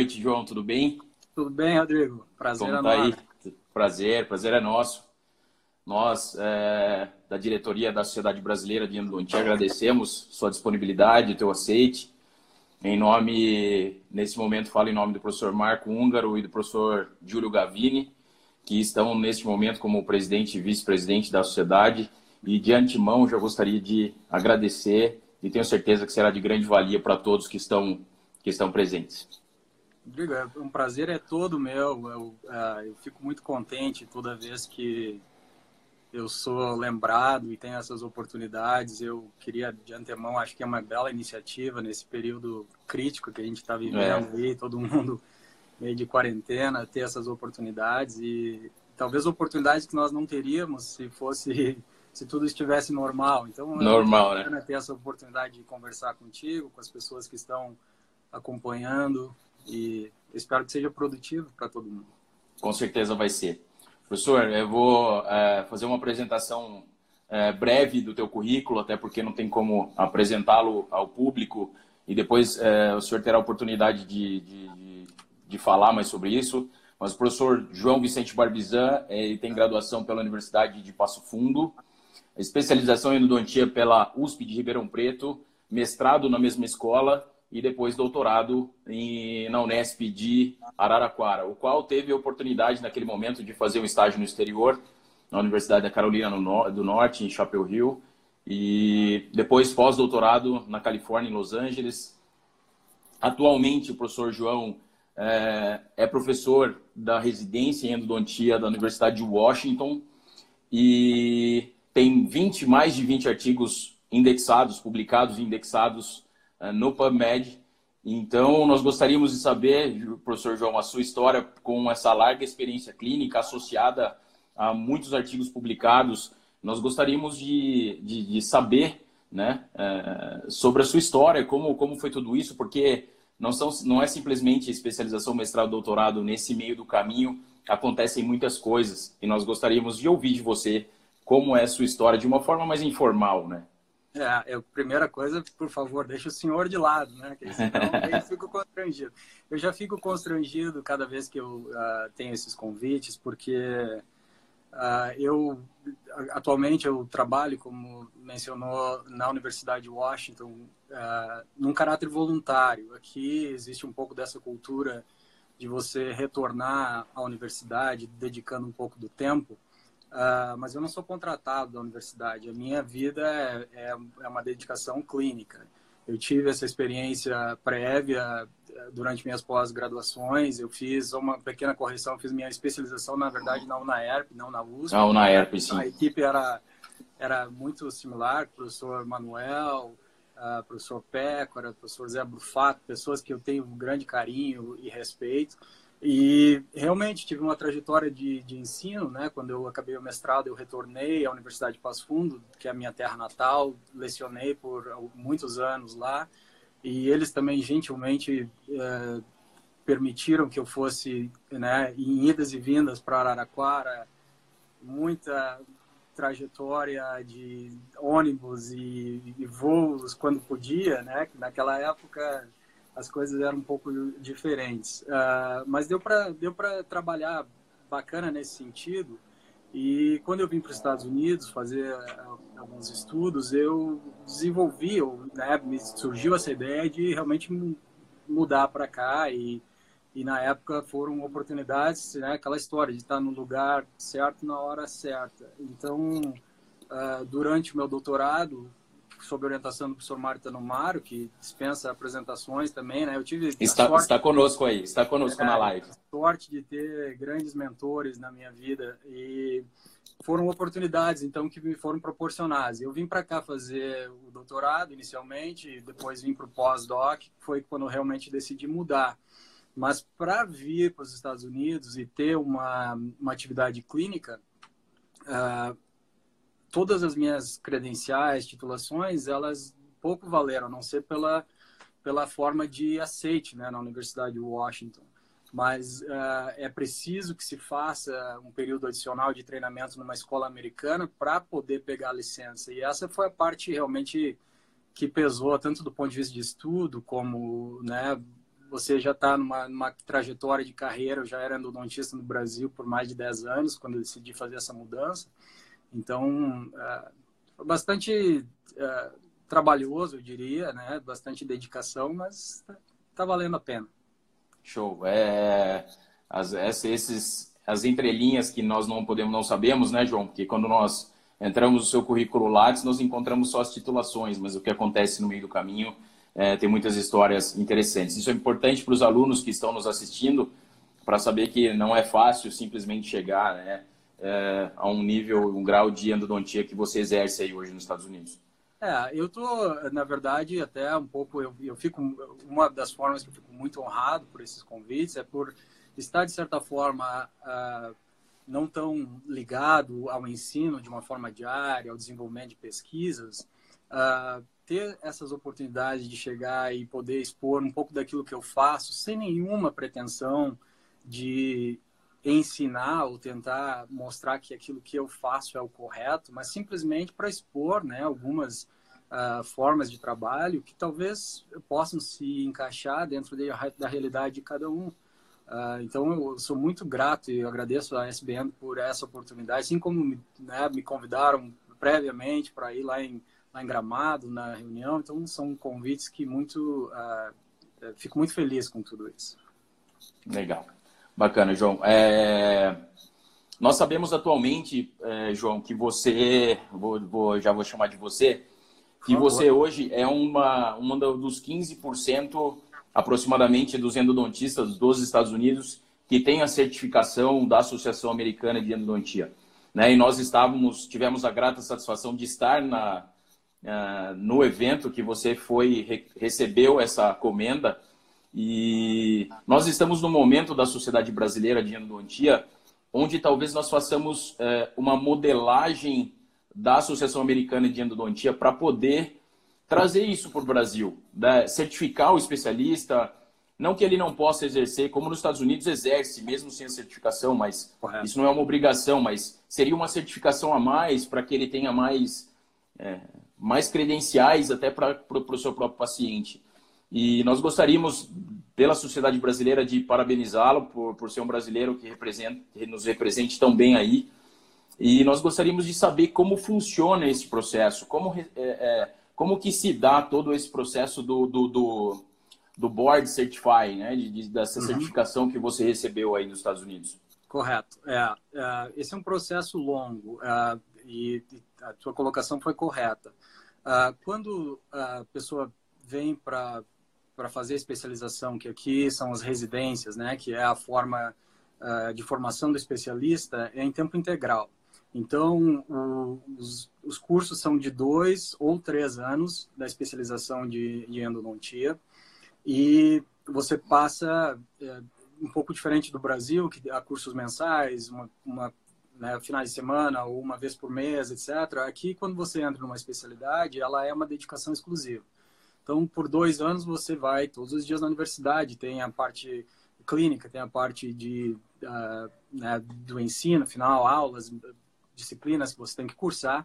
noite, João, tudo bem? Tudo bem, Rodrigo? Prazer Como é tá aí? Prazer, prazer é nosso. Nós, é, da diretoria da Sociedade Brasileira de Endodontia, agradecemos sua disponibilidade, teu aceite. Em nome, nesse momento, falo em nome do professor Marco Húngaro e do professor Júlio Gavini, que estão neste momento como presidente e vice-presidente da sociedade. E de antemão, já gostaria de agradecer e tenho certeza que será de grande valia para todos que estão, que estão presentes. Rodrigo, é um prazer é todo meu. Eu, uh, eu fico muito contente toda vez que eu sou lembrado e tenho essas oportunidades. Eu queria, de antemão, acho que é uma bela iniciativa nesse período crítico que a gente está vivendo é. aí, todo mundo meio de quarentena, ter essas oportunidades e talvez oportunidades que nós não teríamos se fosse se tudo estivesse normal. Então, normal, é né? ter essa oportunidade de conversar contigo, com as pessoas que estão acompanhando e espero que seja produtivo para todo mundo. Com certeza vai ser. Professor, eu vou é, fazer uma apresentação é, breve do teu currículo, até porque não tem como apresentá-lo ao público e depois é, o senhor terá a oportunidade de, de, de, falar mais sobre isso. Mas o professor João Vicente Barbizan, ele tem graduação pela Universidade de Passo Fundo, especialização em endodontia pela USP de Ribeirão Preto, mestrado na mesma escola e depois doutorado em, na Unesp de Araraquara, o qual teve a oportunidade naquele momento de fazer um estágio no exterior, na Universidade da Carolina do Norte, em Chapel Hill, e depois pós-doutorado na Califórnia, em Los Angeles. Atualmente, o professor João é, é professor da residência em endodontia da Universidade de Washington e tem 20, mais de 20 artigos indexados, publicados e indexados no PubMed. Então, nós gostaríamos de saber, professor João, a sua história com essa larga experiência clínica associada a muitos artigos publicados. Nós gostaríamos de, de, de saber né, uh, sobre a sua história, como, como foi tudo isso, porque não, são, não é simplesmente especialização, mestrado, doutorado. Nesse meio do caminho acontecem muitas coisas e nós gostaríamos de ouvir de você como é a sua história de uma forma mais informal, né? É, a primeira coisa, por favor, deixa o senhor de lado, né? Que senão eu fico constrangido. Eu já fico constrangido cada vez que eu uh, tenho esses convites, porque uh, eu atualmente eu trabalho, como mencionou, na Universidade de Washington, uh, num caráter voluntário. Aqui existe um pouco dessa cultura de você retornar à universidade, dedicando um pouco do tempo. Uh, mas eu não sou contratado da universidade. A minha vida é, é, é uma dedicação clínica. Eu tive essa experiência prévia eh, durante minhas pós-graduações. Eu fiz uma pequena correção, fiz minha especialização, na verdade, na UNAERP, não na USP. Na UNAERP, sim. A equipe era, era muito similar, professor Manuel, uh, professor Pécora, professor Zé Brufato, pessoas que eu tenho um grande carinho e respeito. E realmente tive uma trajetória de, de ensino, né? Quando eu acabei o mestrado, eu retornei à Universidade de Passo Fundo, que é a minha terra natal, lecionei por muitos anos lá. E eles também gentilmente é, permitiram que eu fosse, né, em idas e vindas para Araraquara, muita trajetória de ônibus e, e voos quando podia, né? Naquela época as coisas eram um pouco diferentes. Uh, mas deu para deu trabalhar bacana nesse sentido. E quando eu vim para os Estados Unidos fazer ah, alguns estudos, eu desenvolvi, né, me surgiu essa ideia de realmente mudar para cá e, e na época foram oportunidades, né, aquela história de estar no lugar certo na hora certa. Então, uh, durante o meu doutorado, sob orientação do professor Mário Tanomaro, que dispensa apresentações também, né? Eu tive está, sorte, está conosco aí, está conosco é, na live. sorte de ter grandes mentores na minha vida e foram oportunidades então que me foram proporcionadas. Eu vim para cá fazer o doutorado inicialmente, depois vim para o pós-doc, foi quando eu realmente decidi mudar. Mas para vir para os Estados Unidos e ter uma, uma atividade clínica, uh, todas as minhas credenciais, titulações, elas pouco valeram, a não ser pela, pela forma de aceite né, na Universidade de Washington. Mas uh, é preciso que se faça um período adicional de treinamento numa escola americana para poder pegar a licença. E essa foi a parte realmente que pesou, tanto do ponto de vista de estudo, como né, você já está numa, numa, trajetória de carreira. Eu já era endodontista no Brasil por mais de 10 anos, quando eu decidi fazer essa mudança. Então, é, bastante é, trabalhoso, eu diria, né? Bastante dedicação, mas está valendo a pena. Show. É, as, esses, as entrelinhas que nós não podemos, não sabemos, né, João? Porque quando nós entramos no seu currículo Lattes, nós encontramos só as titulações, mas o que acontece no meio do caminho é, tem muitas histórias interessantes. Isso é importante para os alunos que estão nos assistindo, para saber que não é fácil simplesmente chegar né, é, a um nível, um grau de endodontia que você exerce aí hoje nos Estados Unidos. É, eu tô, na verdade, até um pouco, eu, eu fico, uma das formas que eu fico muito honrado por esses convites é por estar, de certa forma, uh, não tão ligado ao ensino de uma forma diária, ao desenvolvimento de pesquisas, uh, ter essas oportunidades de chegar e poder expor um pouco daquilo que eu faço, sem nenhuma pretensão de ensinar ou tentar mostrar que aquilo que eu faço é o correto, mas simplesmente para expor né, algumas uh, formas de trabalho que talvez possam se encaixar dentro de, da realidade de cada um. Uh, então, eu sou muito grato e agradeço a SBN por essa oportunidade, assim como né, me convidaram previamente para ir lá em, lá em Gramado, na reunião. Então, são convites que muito... Uh, fico muito feliz com tudo isso. Legal. Bacana, João. É... Nós sabemos atualmente, é, João, que você, vou, vou, já vou chamar de você, que você hoje é uma, uma dos 15% aproximadamente dos endodontistas dos Estados Unidos que tem a certificação da Associação Americana de Endodontia. Né? E nós estávamos, tivemos a grata satisfação de estar na, uh, no evento que você foi, re, recebeu essa comenda e nós estamos no momento da sociedade brasileira de endodontia onde talvez nós façamos é, uma modelagem da Associação Americana de Endodontia para poder trazer isso para o Brasil, né? certificar o especialista, não que ele não possa exercer, como nos Estados Unidos exerce, mesmo sem a certificação, mas Correto. isso não é uma obrigação, mas seria uma certificação a mais para que ele tenha mais, é, mais credenciais até para o seu próprio paciente. E nós gostaríamos, pela sociedade brasileira, de parabenizá-lo por, por ser um brasileiro que, representa, que nos represente tão bem aí. E nós gostaríamos de saber como funciona esse processo, como, é, é, como que se dá todo esse processo do, do, do, do Board Certify, né? De, de, dessa uhum. certificação que você recebeu aí nos Estados Unidos. Correto. É, é esse é um processo longo é, e a sua colocação foi correta. É, quando a pessoa vem para para fazer especialização, que aqui são as residências, né, que é a forma uh, de formação do especialista, é em tempo integral. Então, o, os, os, cursos são de dois ou três anos da especialização de, de endodontia e você passa é, um pouco diferente do Brasil, que há cursos mensais, uma, uma né, finais de semana ou uma vez por mês, etc. Aqui, quando você entra numa especialidade, ela é uma dedicação exclusiva. Então, por dois anos, você vai todos os dias na universidade. Tem a parte clínica, tem a parte de, uh, né, do ensino, final, aulas, disciplinas que você tem que cursar.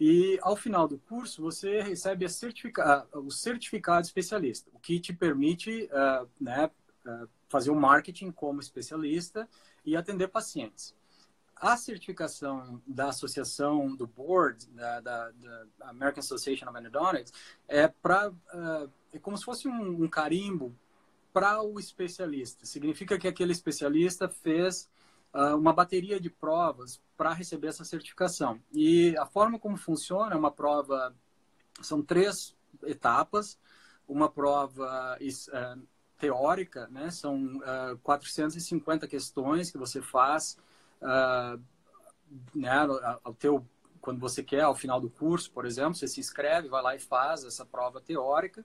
E ao final do curso, você recebe certifica o certificado especialista, o que te permite uh, né, uh, fazer o marketing como especialista e atender pacientes a certificação da associação do board da, da, da American Association of Endodontics é para uh, é como se fosse um, um carimbo para o especialista. Significa que aquele especialista fez uh, uma bateria de provas para receber essa certificação. E a forma como funciona é uma prova são três etapas. Uma prova uh, teórica, né? São 450 questões que você faz uh, né, ao teu, quando você quer, ao final do curso, por exemplo, você se inscreve, vai lá e faz essa prova teórica.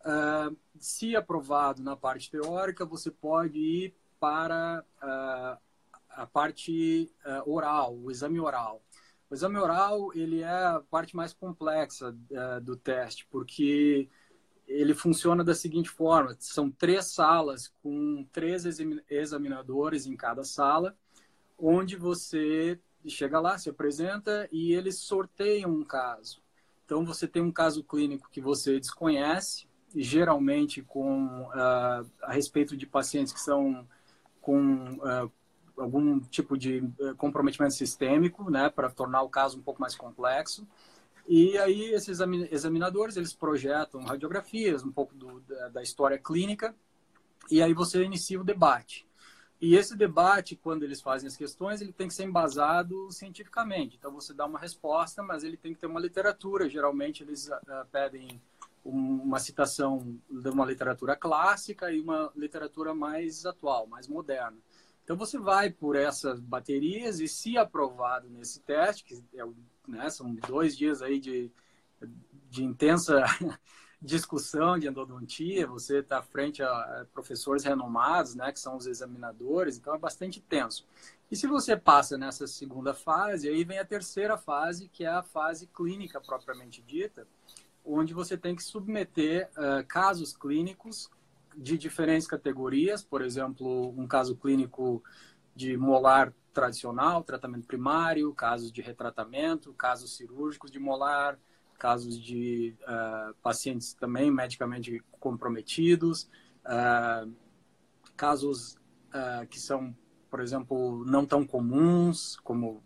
Uh, se aprovado na parte teórica, você pode ir para uh, a parte uh, oral, o exame oral. O exame oral ele é a parte mais complexa do teste, porque ele funciona da seguinte forma: são três salas com três examinadores em cada sala onde você chega lá, se apresenta e eles sorteiam um caso. Então, você tem um caso clínico que você desconhece, geralmente com uh, a respeito de pacientes que são com uh, algum tipo de comprometimento sistêmico, né, para tornar o caso um pouco mais complexo. E aí esses examinadores eles projetam radiografias, um pouco do, da, da história clínica, e aí você inicia o debate. E esse debate, quando eles fazem as questões, ele tem que ser embasado cientificamente. Então, você dá uma resposta, mas ele tem que ter uma literatura. Geralmente, eles uh, pedem uma citação de uma literatura clássica e uma literatura mais atual, mais moderna. Então, você vai por essas baterias e, se aprovado nesse teste, que é, né, são dois dias aí de, de intensa discussão de endodontia, você está frente a professores renomados, né, que são os examinadores, então é bastante tenso. E se você passa nessa segunda fase, aí vem a terceira fase, que é a fase clínica propriamente dita, onde você tem que submeter uh, casos clínicos de diferentes categorias, por exemplo, um caso clínico de molar tradicional, tratamento primário, casos de retratamento, casos cirúrgicos de molar, casos de uh, pacientes também medicamente comprometidos, uh, casos uh, que são, por exemplo, não tão comuns, como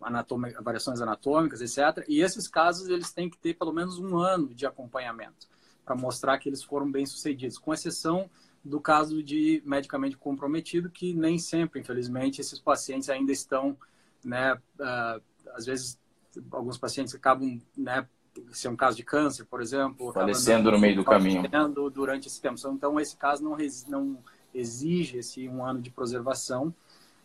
variações anatômicas, etc. E esses casos eles têm que ter pelo menos um ano de acompanhamento para mostrar que eles foram bem sucedidos, com exceção do caso de medicamente comprometido, que nem sempre, infelizmente, esses pacientes ainda estão, né, às vezes alguns pacientes acabam né, se é um caso de câncer, por exemplo, falecendo no meio do caminho, durante esse tempo. Então esse caso não, não exige esse um ano de preservação.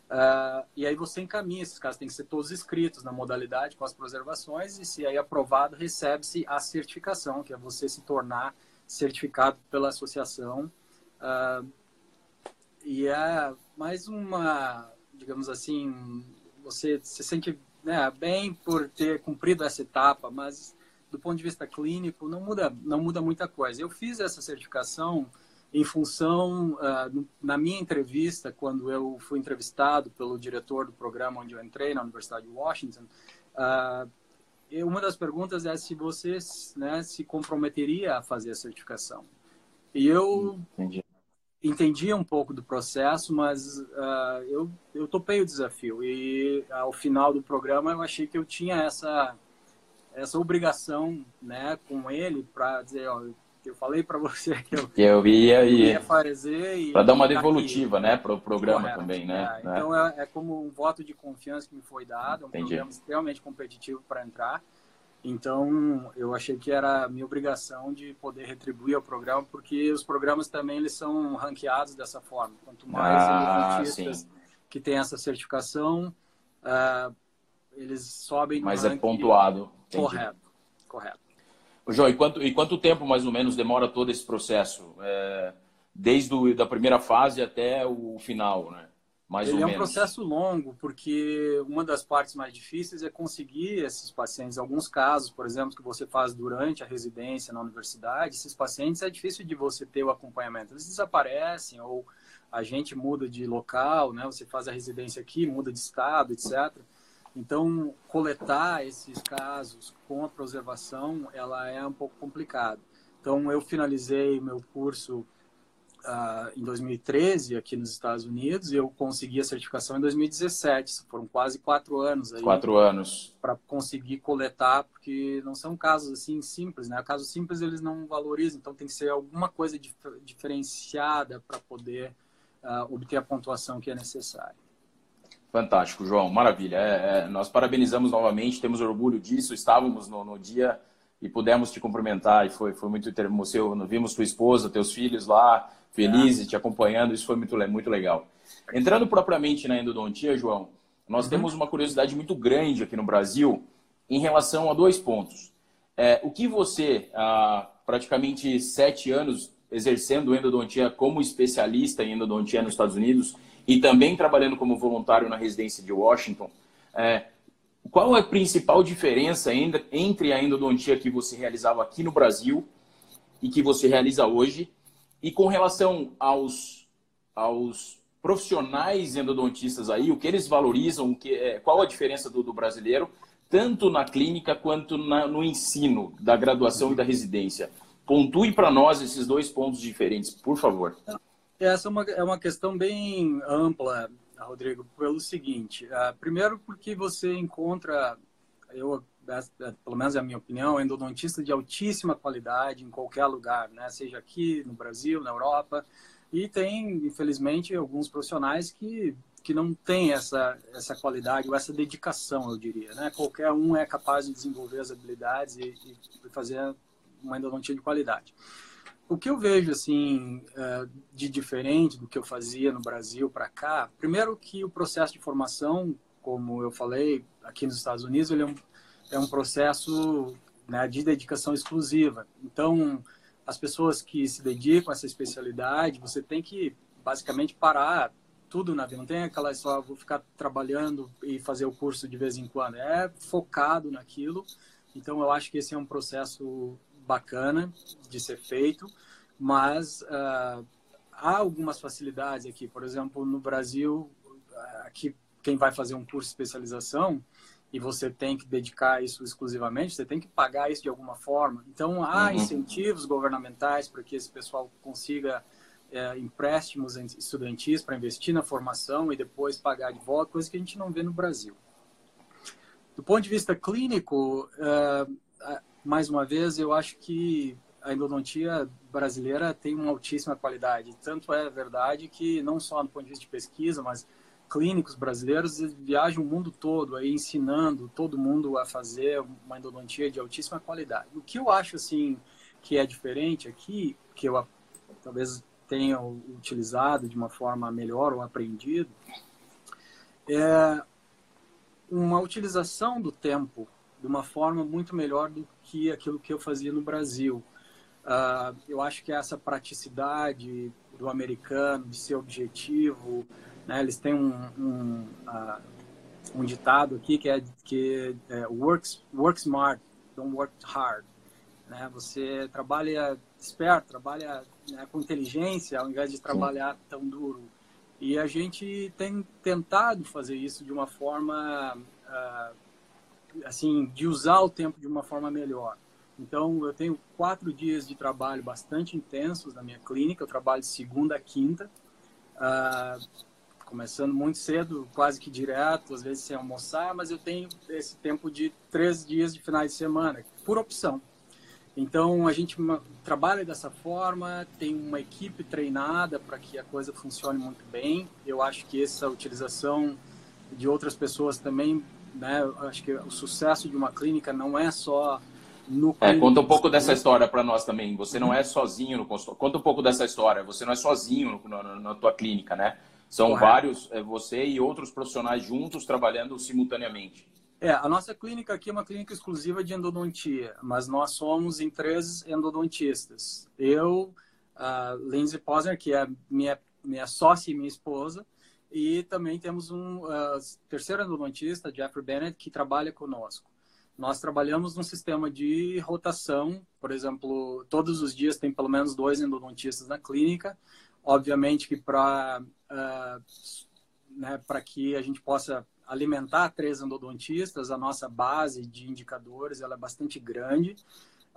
Uh, e aí você encaminha esses casos, tem que ser todos escritos na modalidade com as preservações e se aí aprovado recebe-se a certificação, que é você se tornar certificado pela associação. Uh, e é mais uma, digamos assim, você se sente né, bem por ter cumprido essa etapa, mas do ponto de vista clínico, não muda, não muda muita coisa. Eu fiz essa certificação em função, uh, na minha entrevista, quando eu fui entrevistado pelo diretor do programa onde eu entrei, na Universidade de Washington, uh, uma das perguntas é se você né, se comprometeria a fazer a certificação. E eu Entendi. entendi um pouco do processo, mas uh, eu, eu topei o desafio. E ao final do programa eu achei que eu tinha essa essa obrigação né, com ele para dizer, ó, eu falei para você que eu, que eu ia, ia fazer para dar uma devolutiva, aqui. né, para o programa Correto. também, né? É, então é, é, como um voto de confiança que me foi dado, um Entendi. programa extremamente competitivo para entrar. Então eu achei que era minha obrigação de poder retribuir ao programa, porque os programas também eles são ranqueados dessa forma. Quanto mais ah, que tem essa certificação, uh, eles sobem. Mas é pontuado. Entendi. Correto, correto. João, e quanto, e quanto tempo mais ou menos demora todo esse processo? É, desde a da primeira fase até o final, né? Mais Ele ou é menos. um processo longo, porque uma das partes mais difíceis é conseguir esses pacientes. Alguns casos, por exemplo, que você faz durante a residência na universidade, esses pacientes é difícil de você ter o acompanhamento. Eles desaparecem ou a gente muda de local, né? Você faz a residência aqui, muda de estado, etc. Então, coletar esses casos com a preservação, ela é um pouco complicado. Então, eu finalizei meu curso uh, em 2013 aqui nos Estados Unidos e eu consegui a certificação em 2017. Foram quase quatro anos aí. Quatro anos. Para conseguir coletar, porque não são casos assim simples, né? Casos simples eles não valorizam, então tem que ser alguma coisa dif diferenciada para poder uh, obter a pontuação que é necessária. Fantástico, João, maravilha. É, é, nós parabenizamos novamente, temos orgulho disso. Estávamos no, no, dia e pudemos te cumprimentar e foi, foi muito emocionante. Vimos tua esposa, teus filhos lá, felizes, é. te acompanhando. Isso foi muito, muito legal. Entrando propriamente na endodontia, João, nós uhum. temos uma curiosidade muito grande aqui no Brasil em relação a dois pontos. É, o que você, há praticamente sete anos exercendo endodontia como especialista em endodontia nos Estados Unidos, e também trabalhando como voluntário na residência de Washington, é, qual é a principal diferença entre a endodontia que você realizava aqui no Brasil e que você realiza hoje? E com relação aos, aos profissionais endodontistas aí, o que eles valorizam, que, é, qual a diferença do, do brasileiro, tanto na clínica quanto na, no ensino da graduação e da residência? Pontue para nós esses dois pontos diferentes, por favor. Essa é uma, é uma questão bem ampla, Rodrigo, pelo seguinte. Uh, primeiro, porque você encontra, eu, pelo menos é a minha opinião, endodontista de altíssima qualidade em qualquer lugar, né? seja aqui no Brasil, na Europa. E tem, infelizmente, alguns profissionais que que não tem essa, essa qualidade ou essa dedicação, eu diria. Né? Qualquer um é capaz de desenvolver as habilidades e, e fazer uma endodontia de qualidade. O que eu vejo assim é, de diferente do que eu fazia no Brasil para cá, primeiro que o processo de formação, como eu falei, aqui nos Estados Unidos, ele é um, é um processo né, de dedicação exclusiva. Então, as pessoas que se dedicam a essa especialidade, você tem que basicamente parar tudo na vida. Não tem aquela só vou ficar trabalhando e fazer o curso de vez em quando. É focado naquilo. Então eu acho que esse é um processo bacana de ser feito, mas uh, há algumas facilidades aqui. Por exemplo, no Brasil, aqui quem vai fazer um curso de especialização e você tem que dedicar isso exclusivamente, você tem que pagar isso de alguma forma. Então há uhum. incentivos governamentais para que esse pessoal consiga é, empréstimos estudantis para investir na formação e depois pagar de volta, coisa que a gente não vê no Brasil. Do ponto de vista clínico, é, mais uma vez, eu acho que a endodontia brasileira tem uma altíssima qualidade. Tanto é verdade que, não só do ponto de vista de pesquisa, mas clínicos brasileiros viajam o mundo todo aí ensinando todo mundo a fazer uma endodontia de altíssima qualidade. O que eu acho assim que é diferente aqui, que eu talvez tenha utilizado de uma forma melhor ou aprendido, é uma utilização do tempo de uma forma muito melhor do que aquilo que eu fazia no Brasil. Uh, eu acho que essa praticidade do americano, de ser objetivo, né, eles têm um, um, uh, um ditado aqui que é que é, works, work smart, don't work hard. Né? Você trabalha esperto, trabalha né, com inteligência, ao invés de trabalhar Sim. tão duro. E a gente tem tentado fazer isso de uma forma, uh, assim, de usar o tempo de uma forma melhor. Então, eu tenho quatro dias de trabalho bastante intensos na minha clínica. Eu trabalho de segunda a quinta, uh, começando muito cedo, quase que direto, às vezes sem almoçar, mas eu tenho esse tempo de três dias de finais de semana, por opção. Então a gente trabalha dessa forma, tem uma equipe treinada para que a coisa funcione muito bem. Eu acho que essa utilização de outras pessoas também, né? Acho que o sucesso de uma clínica não é só no é, conta um pouco dessa história para nós também. Você não é sozinho no consultório. Conta um pouco dessa história. Você não é sozinho no, no, na tua clínica, né? São Correto. vários, é, você e outros profissionais juntos trabalhando simultaneamente. É, a nossa clínica aqui é uma clínica exclusiva de endodontia, mas nós somos em três endodontistas. Eu, a Lindsay Posner, que é minha, minha sócia e minha esposa, e também temos um uh, terceiro endodontista, Jeffrey Bennett, que trabalha conosco. Nós trabalhamos num sistema de rotação, por exemplo, todos os dias tem pelo menos dois endodontistas na clínica. Obviamente que para uh, né, que a gente possa alimentar três endodontistas, a nossa base de indicadores ela é bastante grande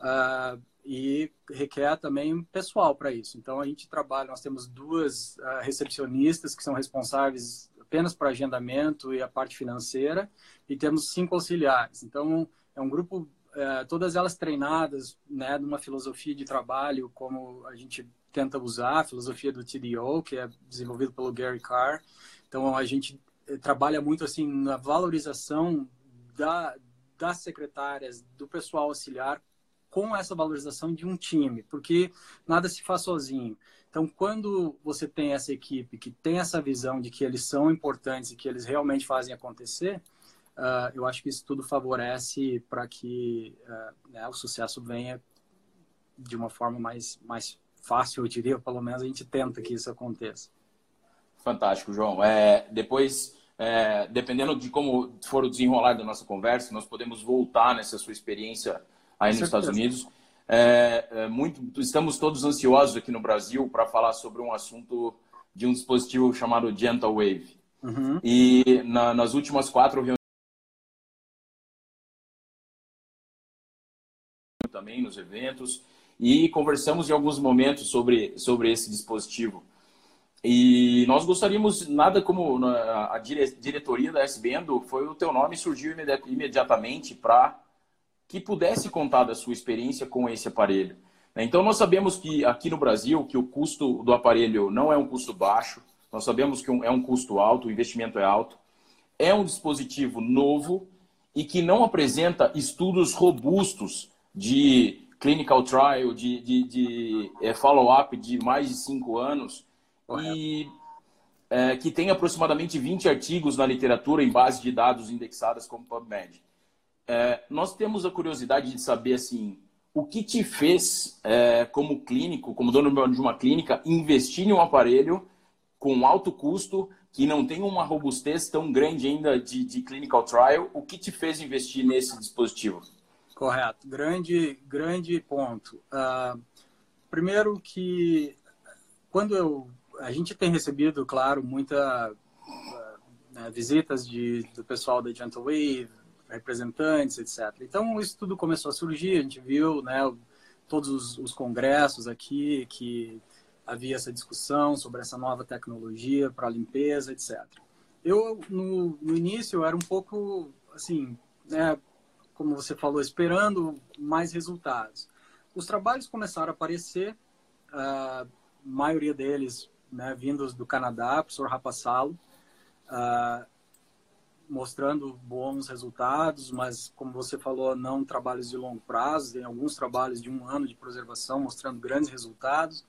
uh, e requer também pessoal para isso. Então a gente trabalha, nós temos duas uh, recepcionistas que são responsáveis apenas para agendamento e a parte financeira e temos cinco auxiliares. Então é um grupo uh, todas elas treinadas, né, numa filosofia de trabalho como a gente tenta usar, a filosofia do TDO, que é desenvolvido pelo Gary Carr. Então a gente eh, trabalha muito assim na valorização da, das secretárias, do pessoal auxiliar com essa valorização de um time, porque nada se faz sozinho. Então, quando você tem essa equipe que tem essa visão de que eles são importantes e que eles realmente fazem acontecer, uh, eu acho que isso tudo favorece para que uh, né, o sucesso venha de uma forma mais, mais fácil, eu diria, pelo menos a gente tenta que isso aconteça. Fantástico, João. É, depois, é, dependendo de como for o desenrolar da nossa conversa, nós podemos voltar nessa sua experiência aí nos Estados Unidos. É, é, muito, estamos todos ansiosos aqui no Brasil para falar sobre um assunto de um dispositivo chamado Gentle Wave. Uhum. E na, nas últimas quatro reuniões também nos eventos e conversamos em alguns momentos sobre, sobre esse dispositivo. E nós gostaríamos, nada como a diretoria da SBendo, foi o teu nome surgiu imediatamente para que pudesse contar da sua experiência com esse aparelho. Então nós sabemos que aqui no Brasil que o custo do aparelho não é um custo baixo, nós sabemos que é um custo alto, o investimento é alto, é um dispositivo novo e que não apresenta estudos robustos de clinical trial, de, de, de é, follow-up de mais de cinco anos e é, que tem aproximadamente 20 artigos na literatura em base de dados indexadas como PubMed. É, nós temos a curiosidade de saber assim o que te fez, é, como clínico, como dono de uma clínica, investir em um aparelho com alto custo, que não tem uma robustez tão grande ainda de, de clinical trial? O que te fez investir nesse dispositivo? Correto, grande, grande ponto. Uh, primeiro que quando eu a gente tem recebido, claro, muita uh, visitas de, do pessoal da Gentle Wave, representantes, etc. Então isso tudo começou a surgir, a gente viu, né, todos os, os congressos aqui que havia essa discussão sobre essa nova tecnologia para limpeza, etc. Eu no, no início eu era um pouco assim, né, como você falou, esperando mais resultados. Os trabalhos começaram a aparecer, a maioria deles né, vindos do Canadá, professor Rapassalo, uh, mostrando bons resultados, mas, como você falou, não trabalhos de longo prazo, tem alguns trabalhos de um ano de preservação mostrando grandes resultados,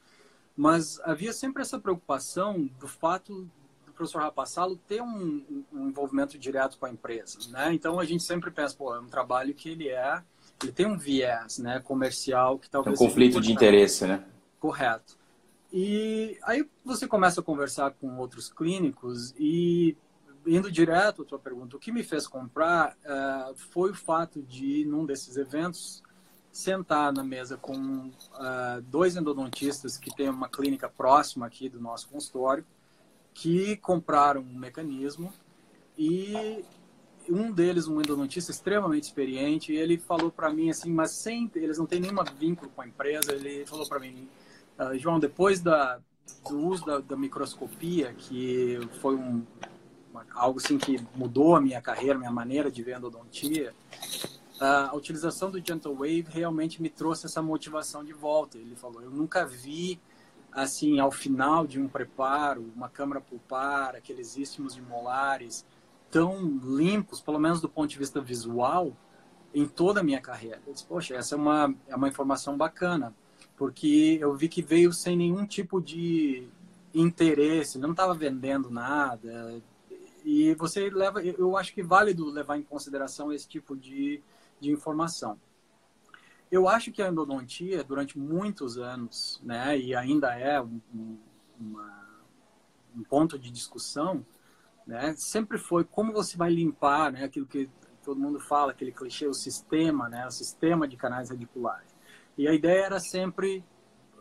mas havia sempre essa preocupação do fato do professor Rapassalo ter um, um envolvimento direto com a empresa, né? Então a gente sempre pensa, pô, é um trabalho que ele é, ele tem um viés, né, comercial que talvez é um conflito de interesse, né? Correto. E aí você começa a conversar com outros clínicos e indo direto à tua pergunta, o que me fez comprar uh, foi o fato de, num desses eventos, sentar na mesa com uh, dois endodontistas que têm uma clínica próxima aqui do nosso consultório, que compraram um mecanismo e um deles, um endodontista extremamente experiente, ele falou para mim assim, mas sem, eles não têm nenhum vínculo com a empresa, ele falou para mim, uh, João, depois da, do uso da, da microscopia, que foi um, algo assim que mudou a minha carreira, minha maneira de ver endodontia, a utilização do Gentle Wave realmente me trouxe essa motivação de volta. Ele falou, eu nunca vi assim ao final de um preparo, uma câmara pulpar, aqueles istmos de molares tão limpos, pelo menos do ponto de vista visual, em toda a minha carreira. Eu disse, poxa, essa é uma é uma informação bacana, porque eu vi que veio sem nenhum tipo de interesse, não estava vendendo nada, e você leva, eu acho que é válido levar em consideração esse tipo de, de informação. Eu acho que a endodontia, durante muitos anos, né, e ainda é um, um, uma, um ponto de discussão, né, sempre foi como você vai limpar, né, aquilo que todo mundo fala, aquele clichê, o sistema, né, o sistema de canais radiculares. E a ideia era sempre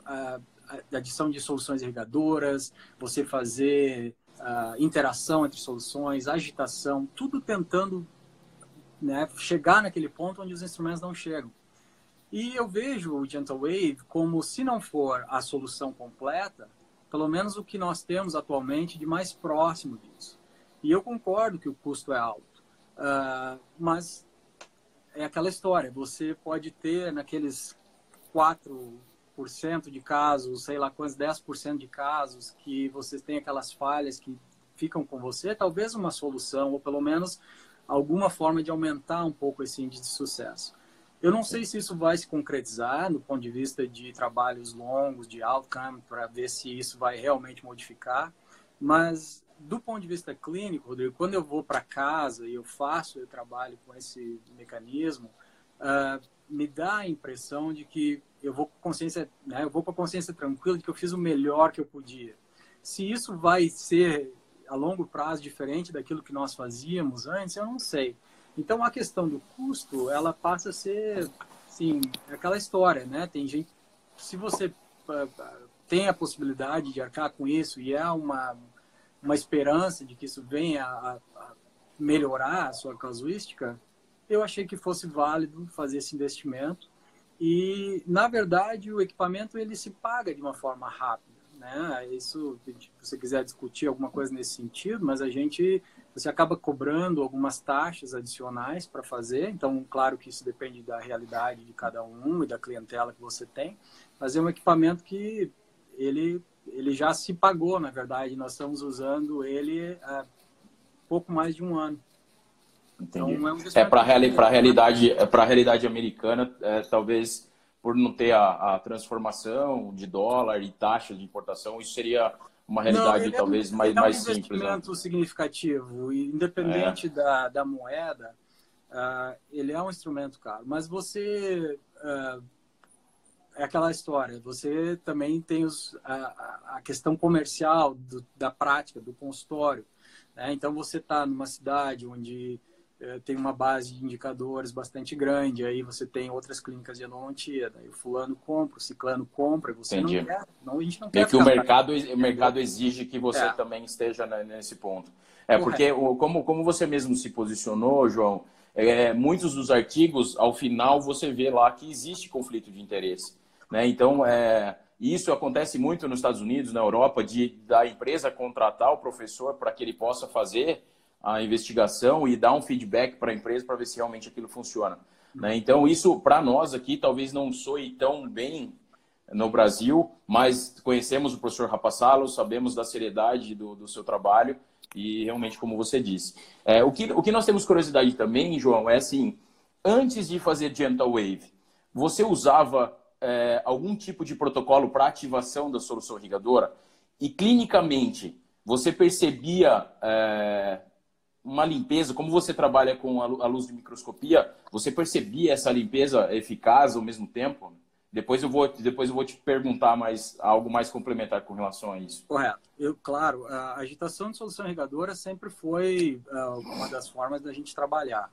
a, a adição de soluções irrigadoras, você fazer uh, interação entre soluções, agitação, tudo tentando né, chegar naquele ponto onde os instrumentos não chegam. E eu vejo o Gentle Wave como, se não for a solução completa, pelo menos o que nós temos atualmente de mais próximo disso. E eu concordo que o custo é alto, uh, mas é aquela história, você pode ter naqueles 4 10% de casos, sei lá quantos, 10% de casos que vocês têm aquelas falhas que ficam com você, talvez uma solução, ou pelo menos alguma forma de aumentar um pouco esse índice de sucesso. Eu não sei se isso vai se concretizar no ponto de vista de trabalhos longos, de outcome, para ver se isso vai realmente modificar, mas do ponto de vista clínico, Rodrigo, quando eu vou para casa e eu faço, eu trabalho com esse mecanismo, uh, me dá a impressão de que eu vou com consciência, né, eu vou com a consciência tranquila de que eu fiz o melhor que eu podia. Se isso vai ser a longo prazo diferente daquilo que nós fazíamos antes, eu não sei. Então a questão do custo, ela passa a ser, sim, aquela história, né? Tem gente, se você ah, tem a possibilidade de arcar com isso e é uma uma esperança de que isso venha a, a melhorar a sua casuística, eu achei que fosse válido fazer esse investimento e, na verdade, o equipamento ele se paga de uma forma rápida. Né? Isso, se você quiser discutir alguma coisa nesse sentido, mas a gente você acaba cobrando algumas taxas adicionais para fazer. Então, claro que isso depende da realidade de cada um e da clientela que você tem, mas é um equipamento que ele ele já se pagou, na verdade. Nós estamos usando ele há pouco mais de um ano. Entendi. Então, é, um é para reali a realidade, é para realidade americana, é, talvez por não ter a, a, transformação de dólar e taxa de importação, isso seria uma realidade não, talvez é, mais, mais simples. É um né? investimento né? significativo, independente é. da, da moeda, uh, ele é um instrumento caro. Mas você uh, é aquela história. Você também tem os, a, a questão comercial do, da prática, do consultório. Né? Então, você está numa cidade onde é, tem uma base de indicadores bastante grande, aí você tem outras clínicas de endodontia, daí o fulano compra, o ciclano compra, você Entendi. não quer, não, a gente não quer. É que o mercado, o mercado exige que você é. também esteja nesse ponto. É, Correto. porque como, como você mesmo se posicionou, João, é, muitos dos artigos, ao final, você vê lá que existe conflito de interesse. Né? Então, é, isso acontece muito nos Estados Unidos, na Europa, de da empresa contratar o professor para que ele possa fazer a investigação e dar um feedback para a empresa para ver se realmente aquilo funciona. Né? Então, isso para nós aqui talvez não soe tão bem no Brasil, mas conhecemos o professor Rapassalo, sabemos da seriedade do, do seu trabalho e realmente, como você disse. É, o, que, o que nós temos curiosidade também, João, é assim, antes de fazer Gentle Wave, você usava é, algum tipo de protocolo para ativação da solução irrigadora? E clinicamente, você percebia é, uma limpeza, como você trabalha com a luz de microscopia, você percebia essa limpeza eficaz ao mesmo tempo? Depois eu vou, depois eu vou te perguntar mais algo mais complementar com relação a isso. Correto. Eu, claro, a agitação de solução irrigadora sempre foi uh, uma das formas da gente trabalhar,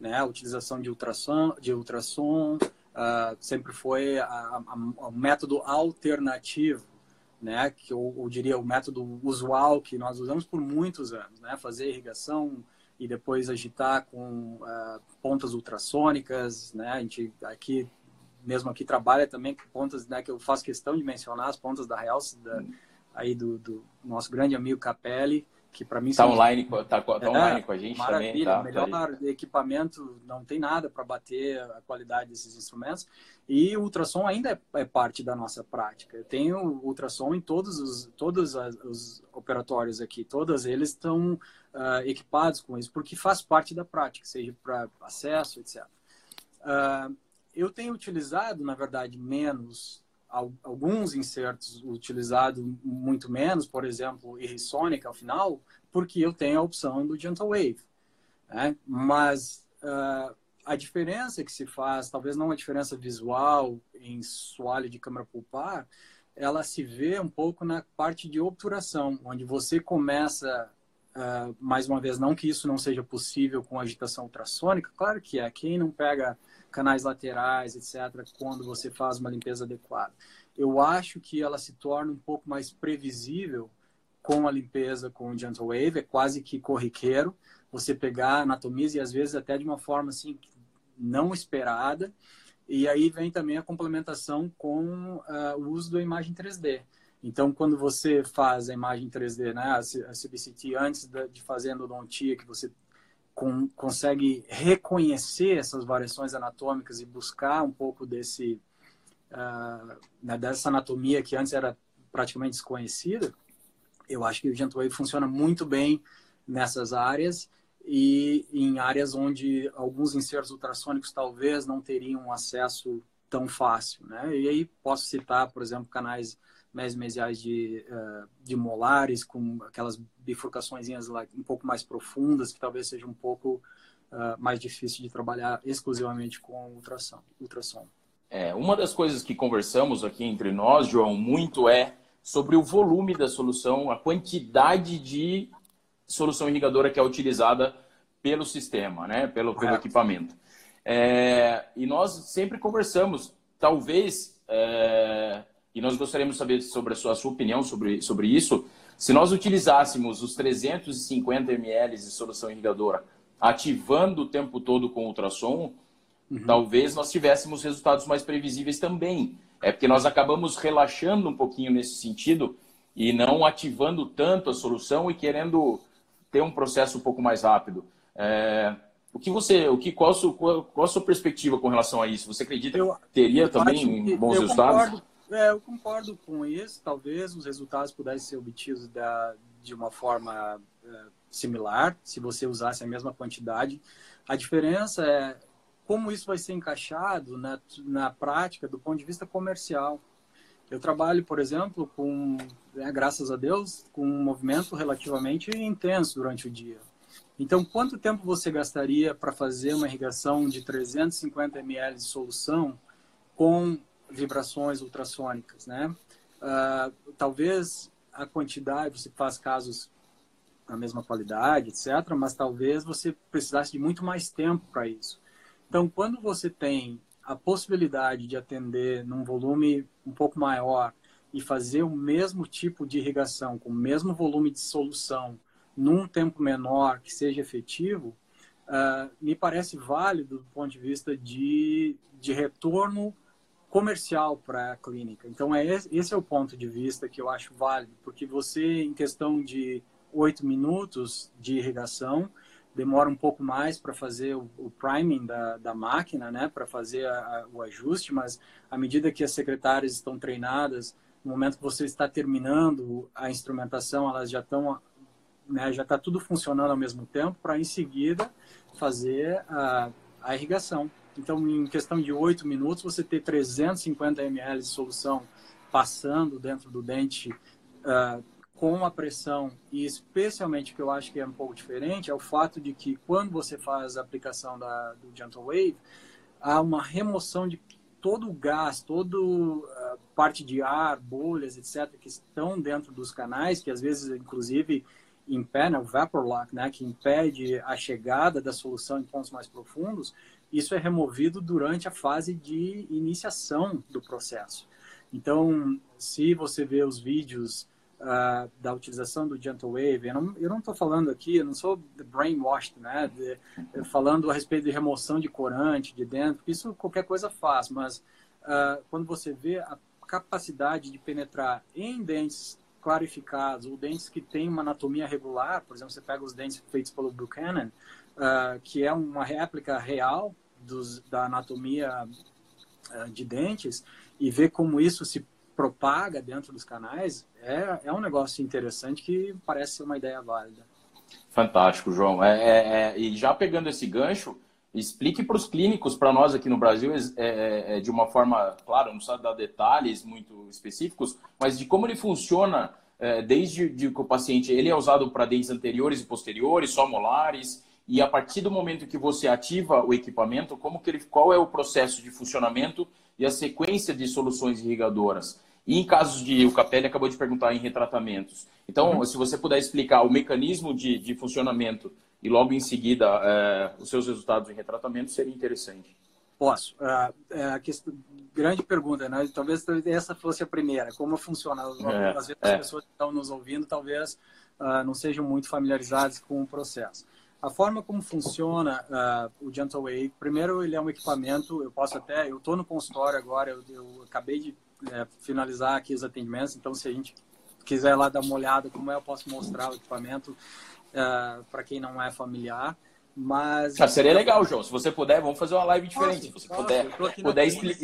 né? A utilização de ultrassom, de ultrassom uh, sempre foi o método alternativo, né? Que eu, eu, diria o método usual que nós usamos por muitos anos, né? Fazer irrigação e depois agitar com uh, pontas ultrassônicas, né? A gente aqui mesmo aqui trabalha também com pontas, né? Que eu faço questão de mencionar as pontas da Realce, da, aí do, do nosso grande amigo Capelli, que para mim está online, tá, tá é, online com a gente maravilha, também. Tá, melhor tá equipamento, não tem nada para bater a qualidade desses instrumentos. E o ultrassom ainda é, é parte da nossa prática. Eu tenho ultrassom em todos os, todos os operatórios aqui, todos eles estão uh, equipados com isso, porque faz parte da prática, seja para acesso, etc. Uh, ah, eu tenho utilizado, na verdade, menos alguns insertos utilizado muito menos, por exemplo, Irrisonic ao final, porque eu tenho a opção do Gentle Wave. Né? Mas uh, a diferença que se faz, talvez não uma diferença visual em soalho de câmara pulpar, ela se vê um pouco na parte de obturação, onde você começa, uh, mais uma vez, não que isso não seja possível com agitação ultrassônica, claro que é, quem não pega canais laterais, etc., quando você faz uma limpeza adequada. Eu acho que ela se torna um pouco mais previsível com a limpeza com o Gentle Wave, é quase que corriqueiro você pegar anatomias e às vezes até de uma forma assim não esperada. E aí vem também a complementação com uh, o uso da imagem 3D. Então, quando você faz a imagem 3D, né, a CBCT, antes de fazer a endodontia, que você com, consegue reconhecer essas variações anatômicas e buscar um pouco desse uh, né, dessa anatomia que antes era praticamente desconhecida, eu acho que o Gentwave funciona muito bem nessas áreas e em áreas onde alguns insertos ultrassônicos talvez não teriam acesso tão fácil, né? E aí posso citar, por exemplo, canais mesmesiais de, uh, de molares, com aquelas bifurcações um pouco mais profundas, que talvez seja um pouco uh, mais difícil de trabalhar exclusivamente com ultrassom. ultrassom. É, uma das coisas que conversamos aqui entre nós, João, muito é sobre o volume da solução, a quantidade de solução irrigadora que é utilizada pelo sistema, né? pelo, pelo equipamento. É, e nós sempre conversamos, talvez é, e nós gostaríamos de saber sobre a sua, a sua opinião sobre, sobre isso. Se nós utilizássemos os 350 ml de solução irrigadora ativando o tempo todo com ultrassom, uhum. talvez nós tivéssemos resultados mais previsíveis também. É porque nós acabamos relaxando um pouquinho nesse sentido e não ativando tanto a solução e querendo ter um processo um pouco mais rápido. É, o que você, o que qual a, sua, qual a sua perspectiva com relação a isso? Você acredita eu, que teria também que bons resultados? Concordo, é, eu concordo com isso. Talvez os resultados pudessem ser obtidos da, de uma forma é, similar, se você usasse a mesma quantidade. A diferença é como isso vai ser encaixado na, na prática do ponto de vista comercial. Eu trabalho, por exemplo, com, né, graças a Deus, com um movimento relativamente intenso durante o dia. Então, quanto tempo você gastaria para fazer uma irrigação de 350 ml de solução com vibrações ultrassônicas, né? Uh, talvez a quantidade, você faz casos na mesma qualidade, etc., mas talvez você precisasse de muito mais tempo para isso. Então, quando você tem a possibilidade de atender num volume um pouco maior e fazer o mesmo tipo de irrigação, com o mesmo volume de solução, num tempo menor que seja efetivo, uh, me parece válido do ponto de vista de, de retorno comercial para a clínica. Então, é esse, é o ponto de vista que eu acho válido, porque você, em questão de oito minutos de irrigação, demora um pouco mais para fazer o, o, priming da, da máquina, né, para fazer a, a, o ajuste, mas à medida que as secretárias estão treinadas, no momento que você está terminando a instrumentação, elas já estão né, já está tudo funcionando ao mesmo tempo para em seguida fazer a, a irrigação. Então, em questão de 8 minutos, você ter 350 ml de solução passando dentro do dente uh, com a pressão, e especialmente que eu acho que é um pouco diferente, é o fato de que quando você faz a aplicação da, do Gentle Wave, há uma remoção de todo o gás, toda uh, parte de ar, bolhas, etc., que estão dentro dos canais, que às vezes, inclusive, impede, né, o vapor lock, né, que impede a chegada da solução em pontos mais profundos, isso é removido durante a fase de iniciação do processo. Então, se você vê os vídeos uh, da utilização do Gentle Wave, eu não estou falando aqui, eu não sou brainwashed, né, de, falando a respeito de remoção de corante de dentro, isso qualquer coisa faz, mas uh, quando você vê a capacidade de penetrar em dentes clarificados ou dentes que têm uma anatomia regular, por exemplo, você pega os dentes feitos pelo Buchanan, uh, que é uma réplica real dos, da anatomia uh, de dentes, e ver como isso se propaga dentro dos canais, é, é um negócio interessante que parece ser uma ideia válida. Fantástico, João. É, é, é e já pegando esse gancho, explique para os clínicos, para nós aqui no Brasil, é, é, é, de uma forma, claro, não precisa dar detalhes muito específicos, mas de como ele funciona é, desde de que o paciente ele é usado para dentes anteriores e posteriores, só molares, e a partir do momento que você ativa o equipamento, como que ele, qual é o processo de funcionamento e a sequência de soluções irrigadoras. E em casos de, o Capelli acabou de perguntar em retratamentos. Então, uhum. se você puder explicar o mecanismo de, de funcionamento e logo em seguida é, os seus resultados em retratamento, seria interessante. Posso. Uh, é questão, grande pergunta, né? Talvez essa fosse a primeira. Como funciona? É, Às vezes é. as pessoas que estão nos ouvindo talvez uh, não sejam muito familiarizadas com o processo. A forma como funciona uh, o Gentle Wave, primeiro ele é um equipamento, eu posso até, eu estou no consultório agora, eu, eu acabei de é, finalizar aqui os atendimentos, então se a gente quiser lá dar uma olhada como é, eu posso mostrar o equipamento uh, é, para quem não é familiar. Mas. Ah, seria legal, João. Se você puder, vamos fazer uma live diferente. Posso, se você puder, puder expli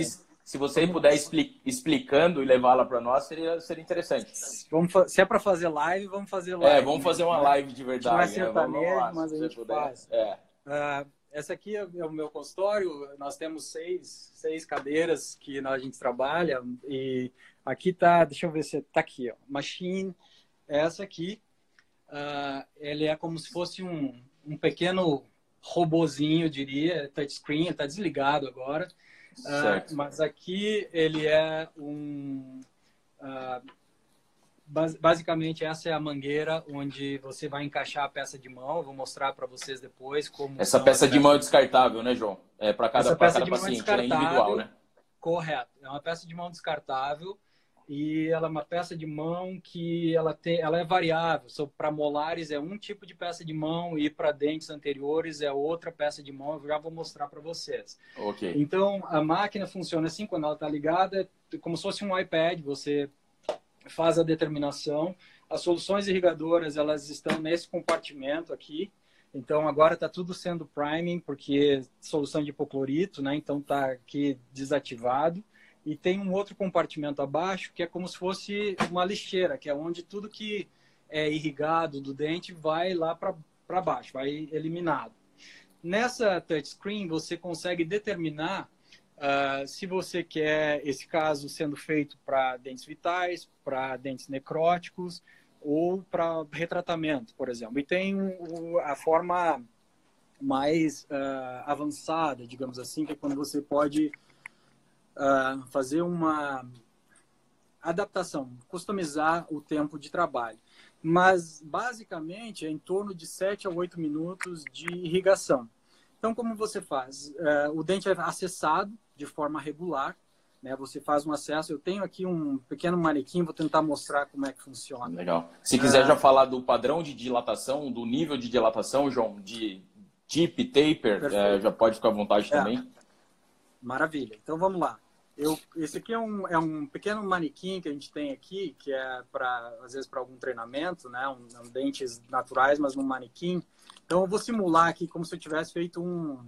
se você puder expli explicando e levá-la para nós, seria, seria interessante. Vamos se é para fazer live, vamos fazer live. É, vamos fazer uma live de verdade. Não é sertanejo, é, mas a gente faz. É. Uh, essa aqui é, é o meu consultório. Nós temos seis, seis cadeiras que a gente trabalha. E aqui tá, deixa eu ver se tá aqui, ó. Machine, essa aqui uh, ele é como se fosse um, um pequeno robozinho, eu diria, touchscreen, está desligado agora. Uh, mas aqui ele é um. Uh, basicamente, essa é a mangueira onde você vai encaixar a peça de mão. Eu vou mostrar para vocês depois como. Essa peça de mão é descartável, né, João? É para cada, cada é paciente, é individual, né? Correto. É uma peça de mão descartável e ela é uma peça de mão que ela tem, ela é variável. So, para molares é um tipo de peça de mão e para dentes anteriores é outra peça de mão. Eu já vou mostrar para vocês. Ok. Então a máquina funciona assim quando ela está ligada, como se fosse um iPad. Você faz a determinação. As soluções irrigadoras elas estão nesse compartimento aqui. Então agora está tudo sendo priming porque solução de hipoclorito, né? Então está aqui desativado e tem um outro compartimento abaixo que é como se fosse uma lixeira, que é onde tudo que é irrigado do dente vai lá para baixo, vai eliminado. Nessa touchscreen você consegue determinar uh, se você quer esse caso sendo feito para dentes vitais, para dentes necróticos ou para retratamento, por exemplo. E tem a forma mais uh, avançada, digamos assim, que é quando você pode uh, fazer uma adaptação, customizar o tempo de trabalho. Mas, basicamente, é em torno de 7 a 8 minutos de irrigação. Então, como você faz? Uh, o dente é acessado de forma regular, né? Você faz um acesso. Eu tenho aqui um pequeno manequim, vou tentar mostrar como é que funciona. Legal. Se quiser uh, já falar do padrão de dilatação, do nível de dilatação, João, de tip, taper, uh, já pode ficar à vontade é. também. Maravilha. Então, vamos lá. Eu, esse aqui é um, é um pequeno manequim que a gente tem aqui, que é para, às vezes, para algum treinamento, né? Um, um, dentes naturais, mas num manequim. Então, eu vou simular aqui como se eu tivesse feito um,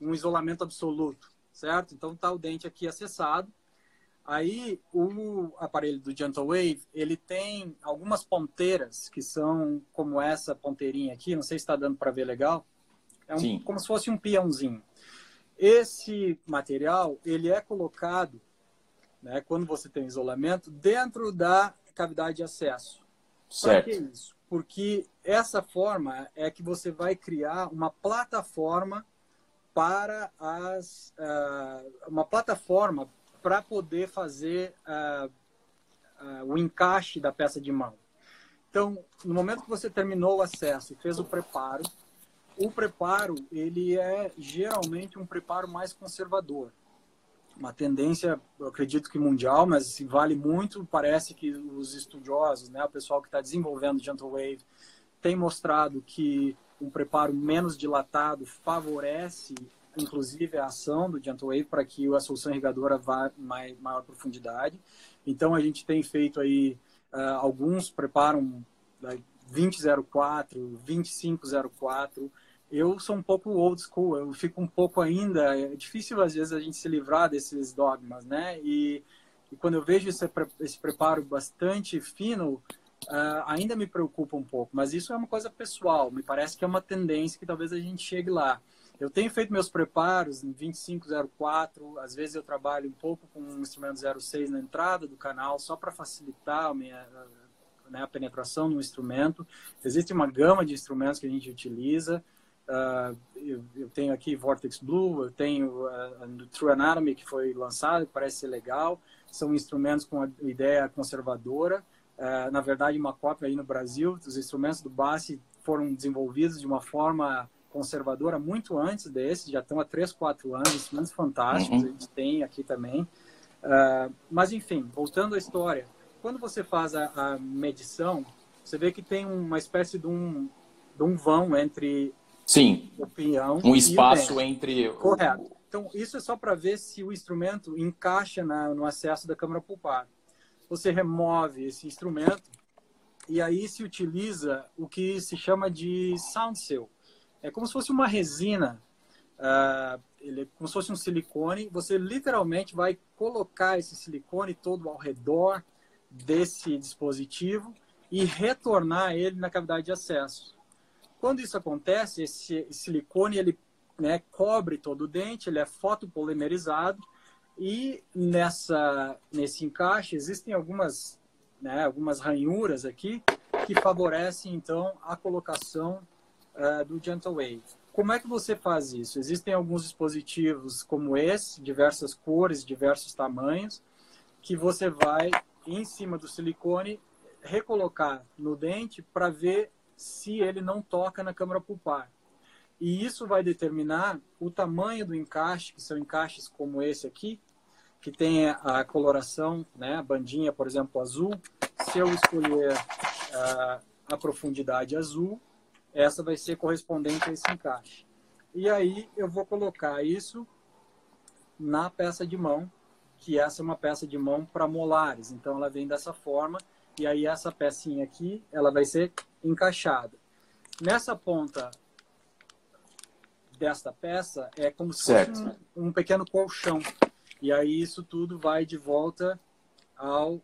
um isolamento absoluto, certo? Então, tá o dente aqui acessado. Aí, o aparelho do Gentle Wave, ele tem algumas ponteiras que são como essa ponteirinha aqui. Não sei se está dando para ver legal. É um, como se fosse um peãozinho. Esse material ele é colocado, né, quando você tem isolamento, dentro da cavidade de acesso. Certo. Para que isso? Porque essa forma é que você vai criar uma plataforma para as uh, uma plataforma para poder fazer uh, uh, o encaixe da peça de mão. Então, no momento que você terminou o acesso e fez o preparo, o preparo ele é geralmente um preparo mais conservador. Uma tendência eu acredito que mundial mas se vale muito parece que os estudiosos né o pessoal que está desenvolvendo Gentle Wave tem mostrado que um preparo menos dilatado favorece inclusive a ação do Gentle Wave para que a solução irrigadora vá mais maior profundidade. Então a gente tem feito aí uh, alguns preparam 2004 2504 eu sou um pouco old school, eu fico um pouco ainda. É difícil às vezes a gente se livrar desses dogmas, né? E, e quando eu vejo esse, esse preparo bastante fino, uh, ainda me preocupa um pouco. Mas isso é uma coisa pessoal, me parece que é uma tendência que talvez a gente chegue lá. Eu tenho feito meus preparos em 2504, às vezes eu trabalho um pouco com um instrumento 06 na entrada do canal, só para facilitar a minha né, a penetração no instrumento. Existe uma gama de instrumentos que a gente utiliza. Uh, eu, eu, tenho aqui Vortex Blue, eu tenho uh, True Anatomy, que foi lançado, parece ser legal. São instrumentos com a ideia conservadora. Uh, na verdade, uma cópia aí no Brasil. Os instrumentos do Bassi foram desenvolvidos de uma forma conservadora muito antes desse, já estão há 3, 4 anos, instrumentos fantásticos, uhum. a gente tem aqui também. Uh, mas, enfim, voltando à história, quando você faz a, a medição, você vê que tem uma espécie de um, de um vão entre Sim. o pinhão. Um espaço entre. Correto. Então, isso é só para ver se o instrumento encaixa na, no acesso da câmara pulpar. Você remove esse instrumento e aí se utiliza o que se chama de sound seal. É como se fosse uma resina, uh, ele é como se fosse um silicone. Você literalmente vai colocar esse silicone todo ao redor desse dispositivo e retornar ele na cavidade de acesso. Quando isso acontece, esse silicone ele né, cobre todo o dente, ele é fotopolimerizado e nessa nesse encaixe existem algumas né, algumas ranhuras aqui que favorecem então a colocação uh, do Gentle Wave. Como é que você faz isso? Existem alguns dispositivos como esse, diversas cores, diversos tamanhos, que você vai em cima do silicone recolocar no dente para ver se ele não toca na câmara pulpar. E isso vai determinar o tamanho do encaixe, que são encaixes como esse aqui, que tem a coloração, né, a bandinha, por exemplo, azul. Se eu escolher uh, a profundidade azul, essa vai ser correspondente a esse encaixe. E aí eu vou colocar isso na peça de mão, que essa é uma peça de mão para molares. Então ela vem dessa forma e aí essa pecinha aqui, ela vai ser encaixada. Nessa ponta desta peça é como se certo. fosse um, um pequeno colchão. E aí isso tudo vai de volta ao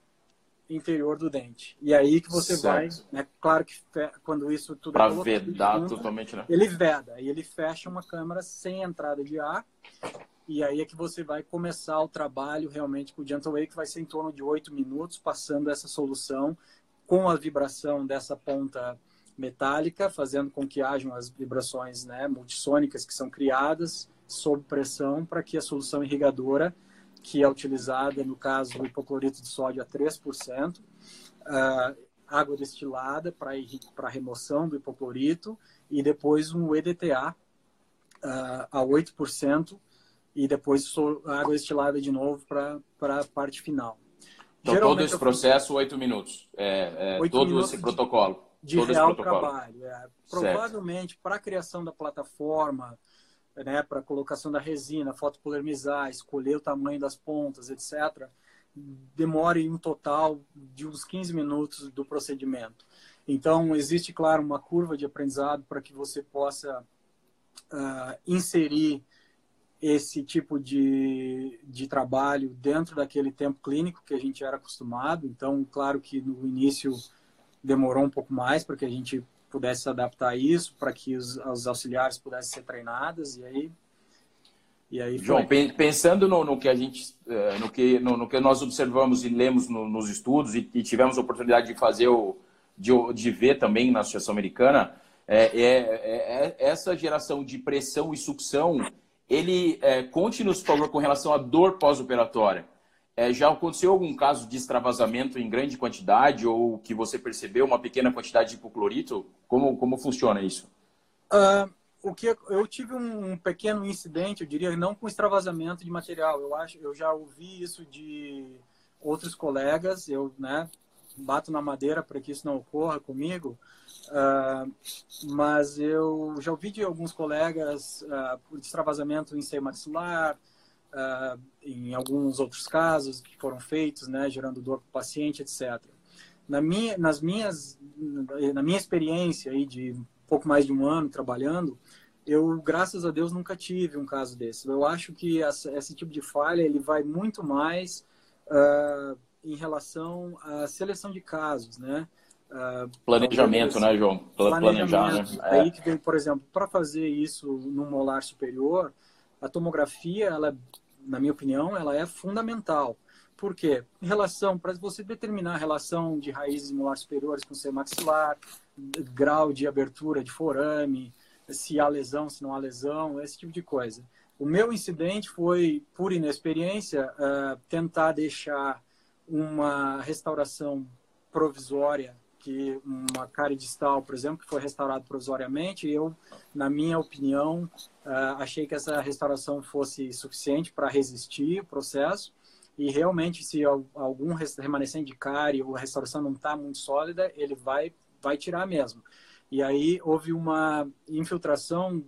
interior do dente. E aí que você certo. vai, né? Claro que quando isso tudo para vedar junto, totalmente, né? Ele veda e ele fecha uma câmara sem entrada de ar. E aí é que você vai começar o trabalho realmente com o Gentle Way, que vai ser em torno de oito minutos, passando essa solução com a vibração dessa ponta metálica, fazendo com que hajam as vibrações né, multissônicas que são criadas sob pressão para que a solução irrigadora que é utilizada, no caso, o hipoclorito de sódio a 3%, uh, água destilada para remoção do hipoclorito e depois um EDTA uh, a 8% e depois água destilada de novo para a parte final. Então, Geralmente, todo esse processo, oito minutos. É, é, todo minutos esse protocolo. De, de real trabalho. É. Provavelmente, para a criação da plataforma, né, para colocação da resina, fotopolimizar, escolher o tamanho das pontas, etc., demore um total de uns 15 minutos do procedimento. Então, existe, claro, uma curva de aprendizado para que você possa uh, inserir esse tipo de, de trabalho dentro daquele tempo clínico que a gente era acostumado. Então, claro que no início demorou um pouco mais para que a gente pudesse se adaptar isso, para que os, os, auxiliares pudessem ser treinadas e aí e aí João, pensando no, no, que a gente, eh, no que, no, no, que nós observamos e lemos no, nos estudos e, e, tivemos a oportunidade de fazer o, de, de ver também na Associação Americana, é, é, é, é essa geração de pressão e sucção, ele é, conte-nos, por favor, com relação à dor pós-operatória. É, já aconteceu algum caso de extravasamento em grande quantidade ou que você percebeu uma pequena quantidade de hipoclorito? Como, como funciona isso? Uh, o que eu tive um, um, pequeno incidente, eu diria, não com extravasamento de material. Eu acho, eu já ouvi isso de outros colegas. Eu, né, bato na madeira para que isso não ocorra comigo. Uh, mas eu já ouvi de alguns colegas uh, por extravasamento em seio maxilar, uh, em alguns outros casos que foram feitos, né, gerando dor para o paciente, etc. Na minha, nas minhas, na minha experiência aí de pouco mais de um ano trabalhando, eu, graças a Deus, nunca tive um caso desse. Eu acho que esse tipo de falha ele vai muito mais uh, em relação à seleção de casos, né? Uh, planejamento, né, João? Planejamento. Planejar, né? Aí que vem, por exemplo, para fazer isso no molar superior, a tomografia, ela, na minha opinião, ela é fundamental. Por quê? Em relação, para você determinar a relação de raízes molar superiores com o maxilar, grau de abertura de forame, se há lesão, se não há lesão, esse tipo de coisa. O meu incidente foi, por inexperiência, uh, tentar deixar uma restauração provisória que uma cárie distal, por exemplo, que foi restaurado provisoriamente, eu, na minha opinião, uh, achei que essa restauração fosse suficiente para resistir o processo. E realmente, se algum remanescente de cárie ou a restauração não está muito sólida, ele vai, vai tirar mesmo. E aí houve uma infiltração,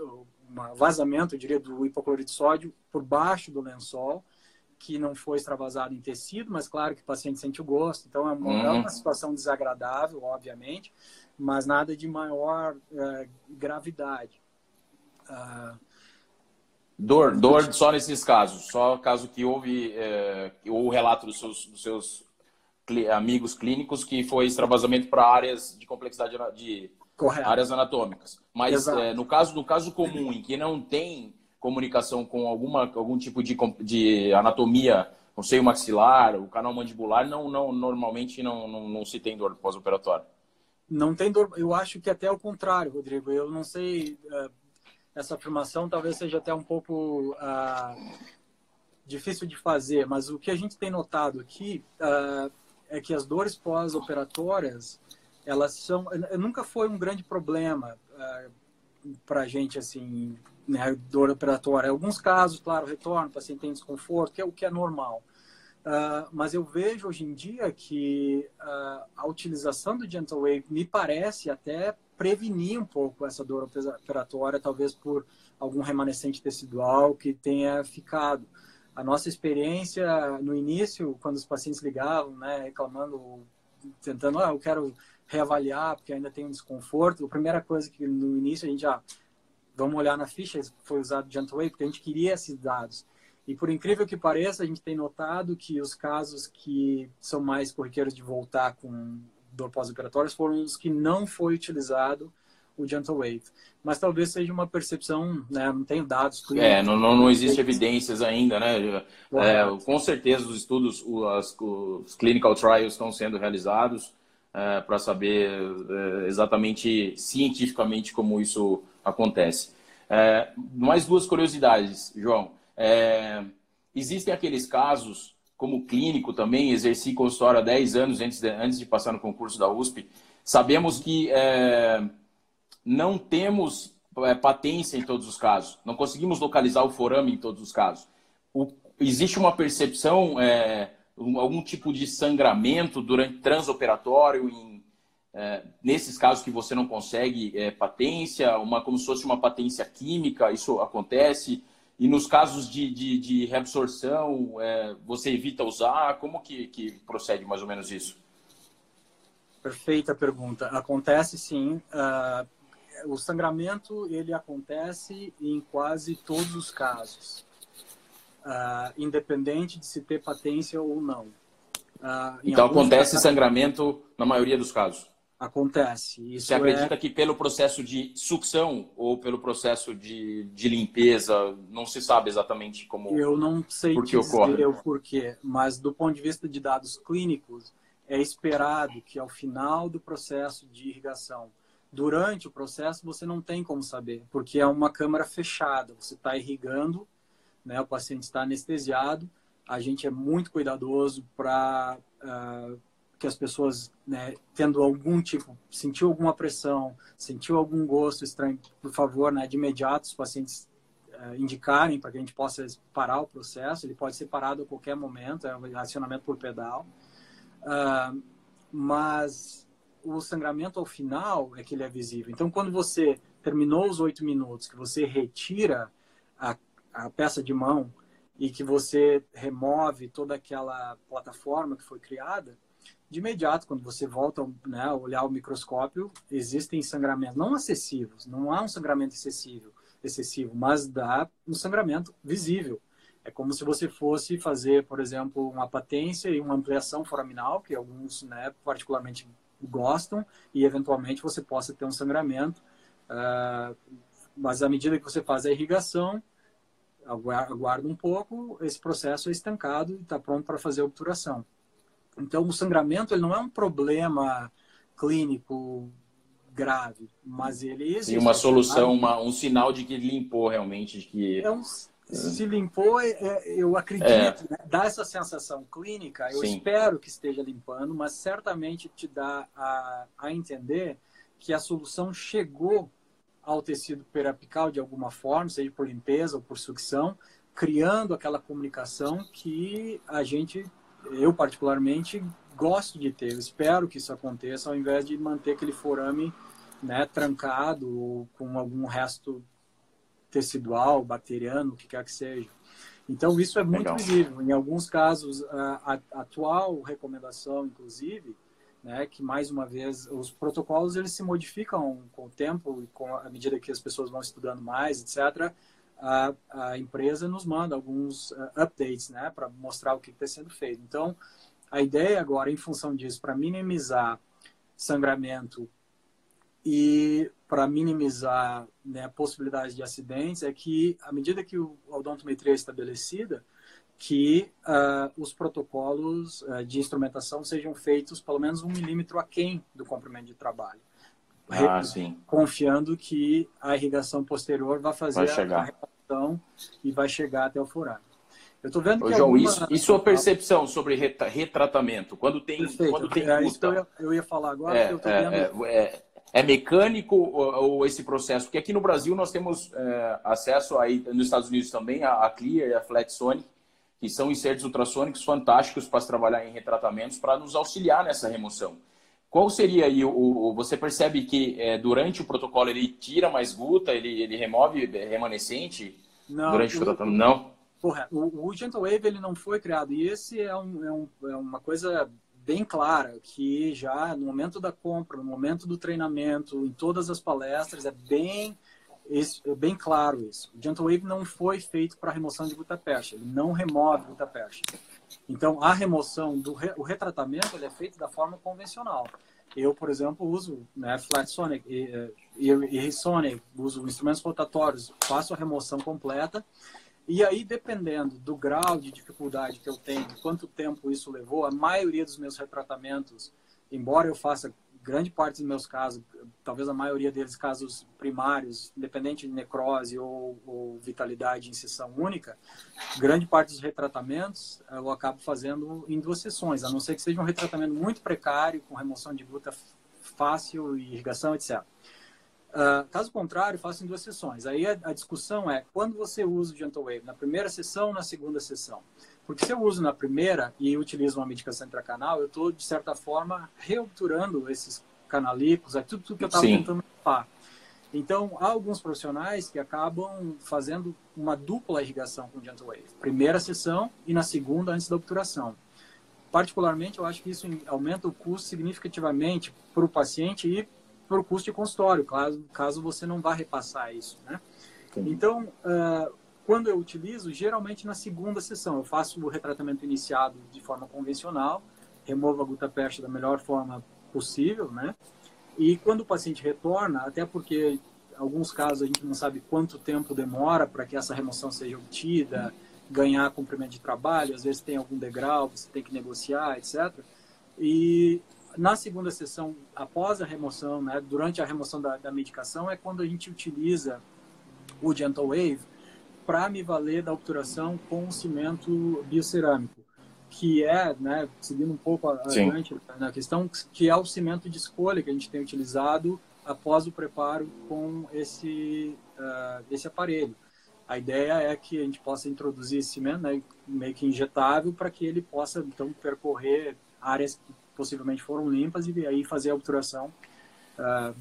um vazamento, eu diria, do hipoclorito de sódio por baixo do lençol, que não foi extravasado em tecido, mas claro que o paciente sente o gosto. Então é uma, uhum. é uma situação desagradável, obviamente, mas nada de maior uh, gravidade. Uh, dor, dor só nesses casos, só caso que houve é, o relato dos seus, dos seus amigos clínicos que foi extravasamento para áreas de complexidade de Correto. áreas anatômicas. Mas é, no caso no caso comum em que não tem comunicação com alguma, algum tipo de, de anatomia, não sei, o maxilar, o canal mandibular, não, não, normalmente não, não, não se tem dor pós-operatória. Não tem dor, eu acho que até o contrário, Rodrigo. Eu não sei, uh, essa afirmação talvez seja até um pouco uh, difícil de fazer, mas o que a gente tem notado aqui uh, é que as dores pós-operatórias, elas são, nunca foi um grande problema para a gente, assim, né, dor operatória. Em alguns casos, claro, retorno, o paciente tem desconforto, que é o que é normal. Uh, mas eu vejo hoje em dia que uh, a utilização do Gentle Wave me parece até prevenir um pouco essa dor operatória, talvez por algum remanescente tecidual que tenha ficado. A nossa experiência no início, quando os pacientes ligavam, né, reclamando, tentando, ah, eu quero reavaliar porque ainda tem um desconforto, a primeira coisa que no início a gente já, vamos olhar na ficha, foi usado Gentle Wave, porque a gente queria esses dados. E por incrível que pareça, a gente tem notado que os casos que são mais corriqueiros de voltar com dor pós-operatória foram os que não foi utilizado o Gentle Wave. Mas talvez seja uma percepção, né? Não tenho dados clínicos. É, não, não, não existe evidências ainda, né? É, com certeza os estudos, os, os clinical trials estão sendo realizados é, para saber é, exatamente cientificamente como isso acontece. É, mais duas curiosidades, João. Existem aqueles casos, como clínico também, exerci consultório há 10 anos antes de, antes de passar no concurso da USP. Sabemos que não temos patência em todos os casos, não conseguimos localizar o forame em todos os casos. O, existe uma percepção, é, algum tipo de sangramento durante transoperatório em, é, nesses casos que você não consegue é, patência, uma, como se fosse uma patência química, isso acontece. E nos casos de, de, de reabsorção, é, você evita usar? Como que, que procede mais ou menos isso? Perfeita pergunta. Acontece sim. Uh, o sangramento ele acontece em quase todos os casos, uh, independente de se ter patência ou não. Uh, então acontece casos, sangramento na maioria dos casos. Acontece. Isso Você acredita é... que pelo processo de sucção ou pelo processo de, de limpeza, não se sabe exatamente como. Eu não sei por que ocorre. o porquê, mas do ponto de vista de dados clínicos, é esperado que ao final do processo de irrigação, durante o processo, você não tem como saber, porque é uma câmara fechada. Você está irrigando, né, o paciente está anestesiado. A gente é muito cuidadoso para. Uh, ah, que as pessoas, né, tendo algum tipo, sentiu alguma pressão, sentiu algum gosto estranho, por favor, né, de imediato os pacientes uh, indicarem para que a gente possa parar o processo. Ele pode ser parado a qualquer momento, é um acionamento por pedal. Uh, mas o sangramento ao final é que ele é visível. Então, quando você terminou os oito minutos, que você retira a, peça de mão e que você remove toda aquela plataforma que foi criada, de imediato, quando você volta né, a olhar o microscópio, existem sangramentos não acessivos, não há um sangramento excessivo, excessivo mas dá um sangramento visível. É como se você fosse fazer, por exemplo, uma patência e uma ampliação foraminal, que alguns né, particularmente gostam, e eventualmente você possa ter um sangramento. Uh, mas à medida que você faz a irrigação, aguarda um pouco, esse processo é estancado e está pronto para fazer a obturação. Então, o sangramento ele não é um problema clínico grave, mas ele existe. E uma solução, uma, um sinal de que limpou realmente, de que... É um, se limpou, é, é eu acredito, é. né? dá essa sensação clínica, eu Sim. espero que esteja limpando, mas certamente te dá a, a entender que a solução chegou ao tecido periapical de alguma forma, seja por limpeza ou por sucção, criando aquela comunicação que a gente eu particularmente gosto de ter. Eu espero que isso aconteça ao invés de manter aquele forame né, trancado ou com algum resto tecidual, bacteriano, o que quer que seja. Então isso é muito Legal. visível. Em alguns casos, a, a, atual recomendação, inclusive, né, que mais uma vez os protocolos eles se modificam com o tempo e com a medida que as pessoas vão estudando mais, etc a, a empresa nos manda alguns uh, updates, né, para mostrar o que está sendo feito. Então, a ideia agora, em função disso, para minimizar sangramento e para minimizar né, possibilidade de acidentes, é que, à medida que o, a odontometria é estabelecida, que uh, os protocolos uh, de instrumentação sejam feitos pelo menos um milímetro aquém do comprimento de trabalho. Ah, confiando que a irrigação posterior vai fazer vai a e vai chegar até o forado. Eu estou vendo que Ô, João, alguma... isso, e sua percepção sobre retratamento? Quando tem, Perfeito. quando tem é que eu ia, eu ia falar agora. É, eu é, vendo... é, é mecânico ou, ou, esse processo? Porque aqui no Brasil nós temos é, acesso aí nos Estados Unidos também a, a Clear e a Flexonic, que são insertos ultrassônicos fantásticos para trabalhar em retratamentos para nos auxiliar nessa remoção. Qual seria aí o, você percebe que é, durante o protocolo ele tira mais guta, ele, ele remove remanescente não, durante o, o tratamento? Não. Porra, o, o Gentle Wave ele não foi criado e esse é, um, é, um, é uma coisa bem clara que já no momento da compra, no momento do treinamento, em todas as palestras é bem é bem claro isso. O Gentle Wave não foi feito para remoção de gutta-percha, ele não remove gutta-percha. Então, a remoção do re, o retratamento ele é feito da forma convencional. Eu, por exemplo, uso né, Flat Sonic e, e, e Sonic, uso instrumentos rotatórios, faço a remoção completa e aí, dependendo do grau de dificuldade que eu tenho, quanto tempo isso levou, a maioria dos meus retratamentos, embora eu faça grande parte dos meus casos, talvez a maioria deles casos primários, independente de necrose ou, ou vitalidade em sessão única, grande parte dos retratamentos eu acabo fazendo em duas sessões, a não ser que seja um retratamento muito precário, com remoção de gluta fácil, irrigação, etc. Uh, caso contrário, faço em duas sessões. Aí a, a, discussão é quando você usa o Gentle Wave, na primeira sessão ou na segunda sessão. Porque se eu uso na primeira e utilizo uma medicação intracanal, eu estou, de certa forma, reobturando esses canalículos, é tudo, tudo que eu estava tentando falar. Então, há alguns profissionais que acabam fazendo uma dupla irrigação com Gentle Wave. Primeira sessão e na segunda, antes da obturação. Particularmente, eu acho que isso aumenta o custo significativamente para o paciente e para o custo de consultório, caso, caso você não vá repassar isso, né? Então, uh, quando eu utilizo, geralmente na segunda sessão, eu faço o retratamento iniciado de forma convencional, removo a gutta-percha da melhor forma possível, né? E quando o paciente retorna, até porque em alguns casos a gente não sabe quanto tempo demora para que essa remoção seja obtida, ganhar comprimento de trabalho, às vezes tem algum degrau, você tem que negociar, etc. E na segunda sessão, após a remoção, né, durante a remoção da, da medicação, é quando a gente utiliza o Gentle Wave para me valer da obturação com cimento biocerâmico, que é, né, seguindo um pouco adiante na questão, que é o cimento de escolha que a gente tem utilizado após o preparo com esse, uh, esse aparelho. A ideia é que a gente possa introduzir esse cimento né, meio que injetável para que ele possa, então, percorrer áreas que possivelmente foram limpas e aí fazer a obturação. Uh...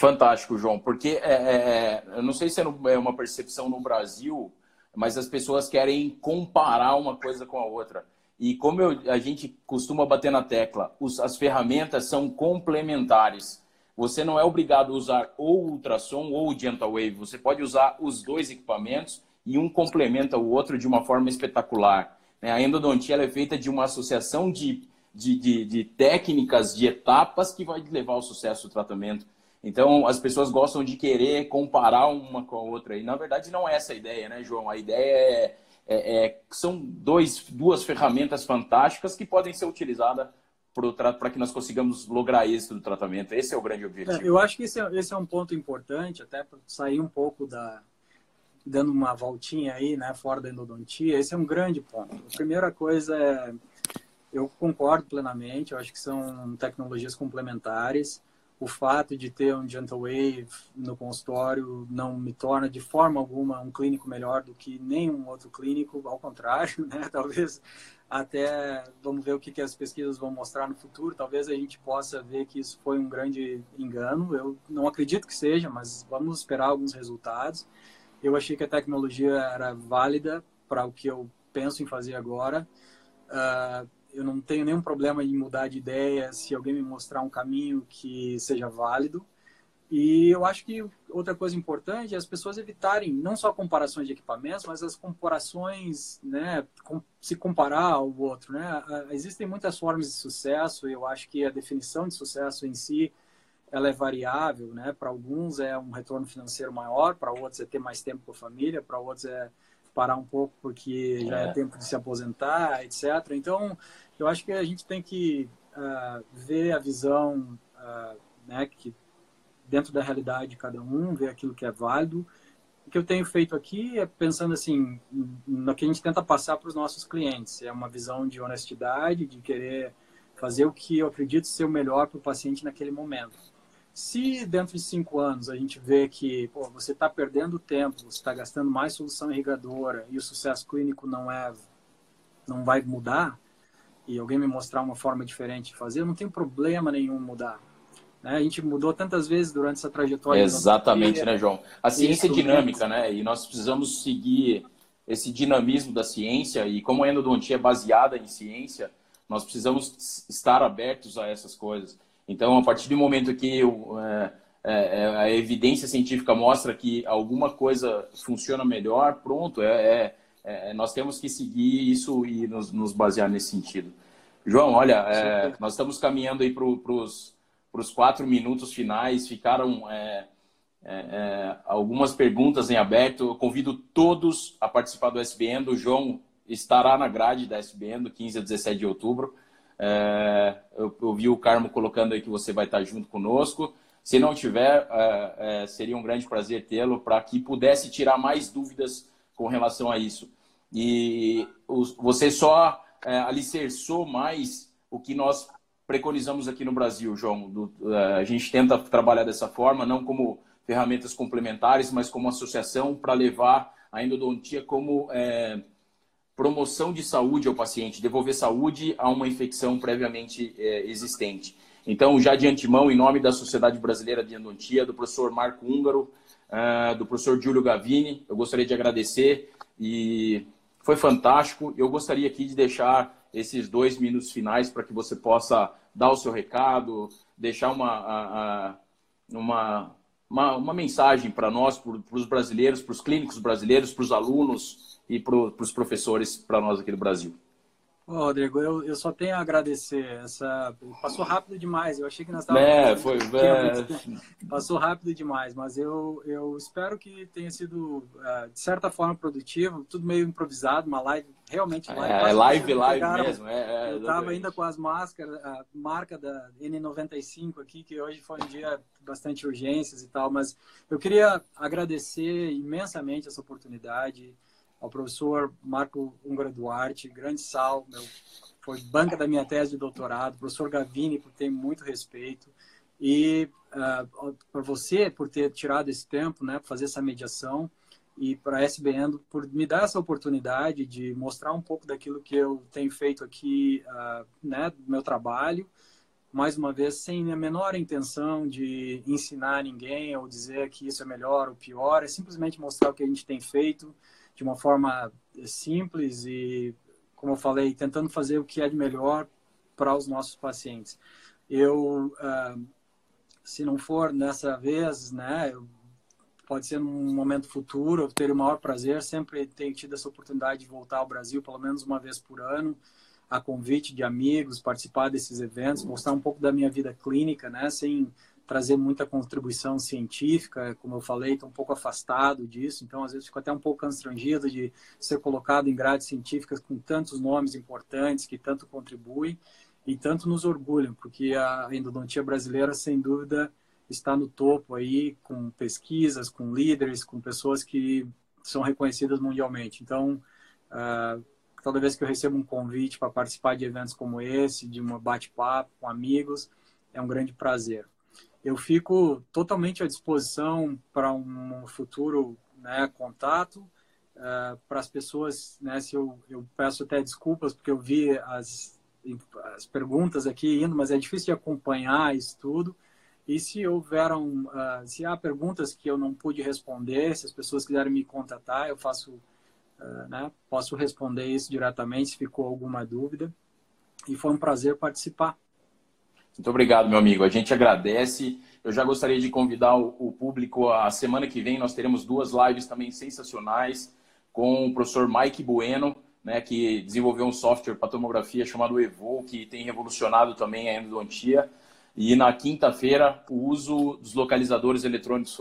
Fantástico, João, porque é, é, é eu não sei se é, é uma percepção no Brasil, mas as pessoas querem comparar uma coisa com a outra. E como eu, a gente costuma bater na tecla, os, as ferramentas são complementares. Você não é obrigado a usar ou ultrassom ou Gentle Wave. Você pode usar os dois equipamentos e um complementa o outro de uma forma espetacular. Né? A endodontia é feita de uma associação de de, de, de técnicas, de etapas que vai levar ao sucesso do tratamento. Então, as pessoas gostam de querer comparar uma com a outra. E, na verdade, não é essa a ideia, né, João? A ideia é, é, é são dois, duas ferramentas fantásticas que podem ser utilizadas para que nós consigamos lograr êxito do tratamento. Esse é o grande objetivo. É, eu acho que esse é, esse é um ponto importante, até para sair um pouco da. dando uma voltinha aí, né, fora da endodontia. Esse é um grande ponto. A primeira coisa é eu concordo plenamente, eu acho que são tecnologias complementares. O fato de ter um Gentle Wave no consultório não me torna de forma alguma um clínico melhor do que nenhum outro clínico, ao contrário, né? Talvez até vamos ver o que, que as pesquisas vão mostrar no futuro. Talvez a gente possa ver que isso foi um grande engano. Eu não acredito que seja, mas vamos esperar alguns resultados. Eu achei que a tecnologia era válida para o que eu penso em fazer agora. Uh, eu não tenho nenhum problema em mudar de ideia se alguém me mostrar um caminho que seja válido. E eu acho que outra coisa importante é as pessoas evitarem não só comparações de equipamentos, mas as comparações, né, se comparar ao outro, né? Existem muitas formas de sucesso e eu acho que a definição de sucesso em si ela é variável, né? Para alguns é um retorno financeiro maior, para outros é ter mais tempo com a família, para outros é parar um pouco porque já é, é tempo de se aposentar, etc. Então, eu acho que a gente tem que uh, ver a visão, uh, né, que dentro da realidade de cada um, ver aquilo que é válido. O que eu tenho feito aqui é pensando assim, no que a gente tenta passar para os nossos clientes. É uma visão de honestidade, de querer fazer o que eu acredito ser o melhor para o paciente naquele momento Se dentro de cinco anos a gente vê que pô, você está perdendo tempo, você está gastando mais solução irrigadora e o sucesso clínico não é, não vai mudar, e alguém me mostrar uma forma diferente de fazer, não tenho problema nenhum mudar. Né? A gente mudou tantas vezes durante essa trajetória. Exatamente, né, João? A ciência é dinâmica, né? E nós precisamos seguir esse dinamismo da ciência e como a endodontia é baseada em ciência, nós precisamos estar abertos a essas coisas. Então, a partir do momento que é, é, é, a evidência científica mostra que alguma coisa funciona melhor, pronto, é, é, é nós temos que seguir isso e nos, nos basear nesse sentido. João, olha, nós estamos caminhando aí para os quatro minutos finais, ficaram algumas perguntas em aberto. Eu convido todos a participar do SBN. O João estará na grade da SBN do 15 a 17 de outubro. É, eu, eu, vi o Carmo colocando aí que você vai estar junto conosco. Se não tiver, é, é, seria um grande prazer tê-lo para que pudesse tirar mais dúvidas com relação a isso. E os, você só é, alicerçou mais o que nós preconizamos aqui no Brasil, João. Do, é, a gente tenta trabalhar dessa forma, não como ferramentas complementares, mas como associação para levar a endodontia como é, promoção de saúde ao paciente, devolver saúde a uma infecção previamente é, existente. Então, já de antemão, em nome da Sociedade Brasileira de Endodontia, do professor Marco Húngaro, uh, do professor Júlio Gavini, eu gostaria de agradecer e foi fantástico. Eu gostaria aqui de deixar esses dois minutos finais para que você possa dar o seu recado, deixar uma, a, a, uma, uma, uma, mensagem para nós, para os brasileiros, para os clínicos brasileiros, para os alunos, e para os professores para nós aqui do Brasil. Rodrigo, eu, eu só tenho a agradecer. Essa passou rápido demais. Eu achei que nós estávamos. É, foi. É... Passou rápido demais, mas eu, eu espero que tenha sido uh, de certa forma produtivo. Tudo meio improvisado, uma live realmente live. É, live, live pegaram, mesmo. É, é, eu estava ainda com as máscaras, a marca da N95 aqui, que hoje foi um dia bastante urgências e tal, mas eu queria agradecer imensamente essa oportunidade ao professor Marco Ungara Duarte, grande sal, meu, foi banca da minha tese de doutorado, professor Gavini, por ter muito respeito, e uh, para você, por ter tirado esse tempo, né, para fazer essa mediação, e para a SBN por me dar essa oportunidade de mostrar um pouco daquilo que eu tenho feito aqui, uh, né, do meu trabalho, mais uma vez, sem a menor intenção de ensinar ninguém ou dizer que isso é melhor ou pior, é simplesmente mostrar o que a gente tem feito, de uma forma simples e, como eu falei, tentando fazer o que é de melhor para os nossos pacientes. Eu, uh, se não for nessa vez, né, pode ser num momento futuro, eu teria o maior prazer, sempre tenho tido essa oportunidade de voltar ao Brasil pelo menos uma vez por ano, a convite de amigos, participar desses eventos, mostrar um pouco da minha vida clínica, né, sem trazer muita contribuição científica, como eu falei, estou um pouco afastado disso, então às vezes fico até um pouco constrangido de ser colocado em grades científicas com tantos nomes importantes que tanto contribuem e tanto nos orgulham, porque a endodontia brasileira, sem dúvida, está no topo aí, com pesquisas, com líderes, com pessoas que são reconhecidas mundialmente. Então, uh, toda vez que eu recebo um convite para participar de eventos como esse, de um bate-papo com amigos, é um grande prazer eu fico totalmente à disposição para um futuro né, contato. Uh, para as pessoas, né, se eu, eu peço até desculpas porque eu vi as, as perguntas aqui indo, mas é difícil de acompanhar isso tudo. E se houveram, uh, se há perguntas que eu não pude responder, se as pessoas quiserem me contatar, eu faço, uh, né, posso responder isso diretamente se ficou alguma dúvida. E foi um prazer participar. Muito obrigado, meu amigo. A gente agradece. Eu já gostaria de convidar o, público. A semana que vem nós teremos duas lives também sensacionais com o professor Mike Bueno, né, que desenvolveu um software para tomografia chamado Evo, que tem revolucionado também a endodontia. E na quinta-feira, o uso dos localizadores eletrônicos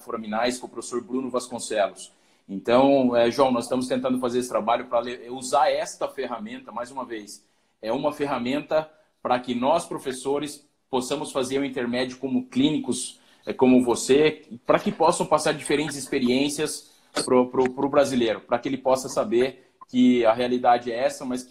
foraminais com o professor Bruno Vasconcelos. Então, é, João, nós estamos tentando fazer esse trabalho para usar esta ferramenta, mais uma vez. É uma ferramenta para que nós, professores, possamos fazer o intermédio como clínicos, é, como você, para que possam passar diferentes experiências para o brasileiro, para que ele possa saber que a realidade é essa, mas que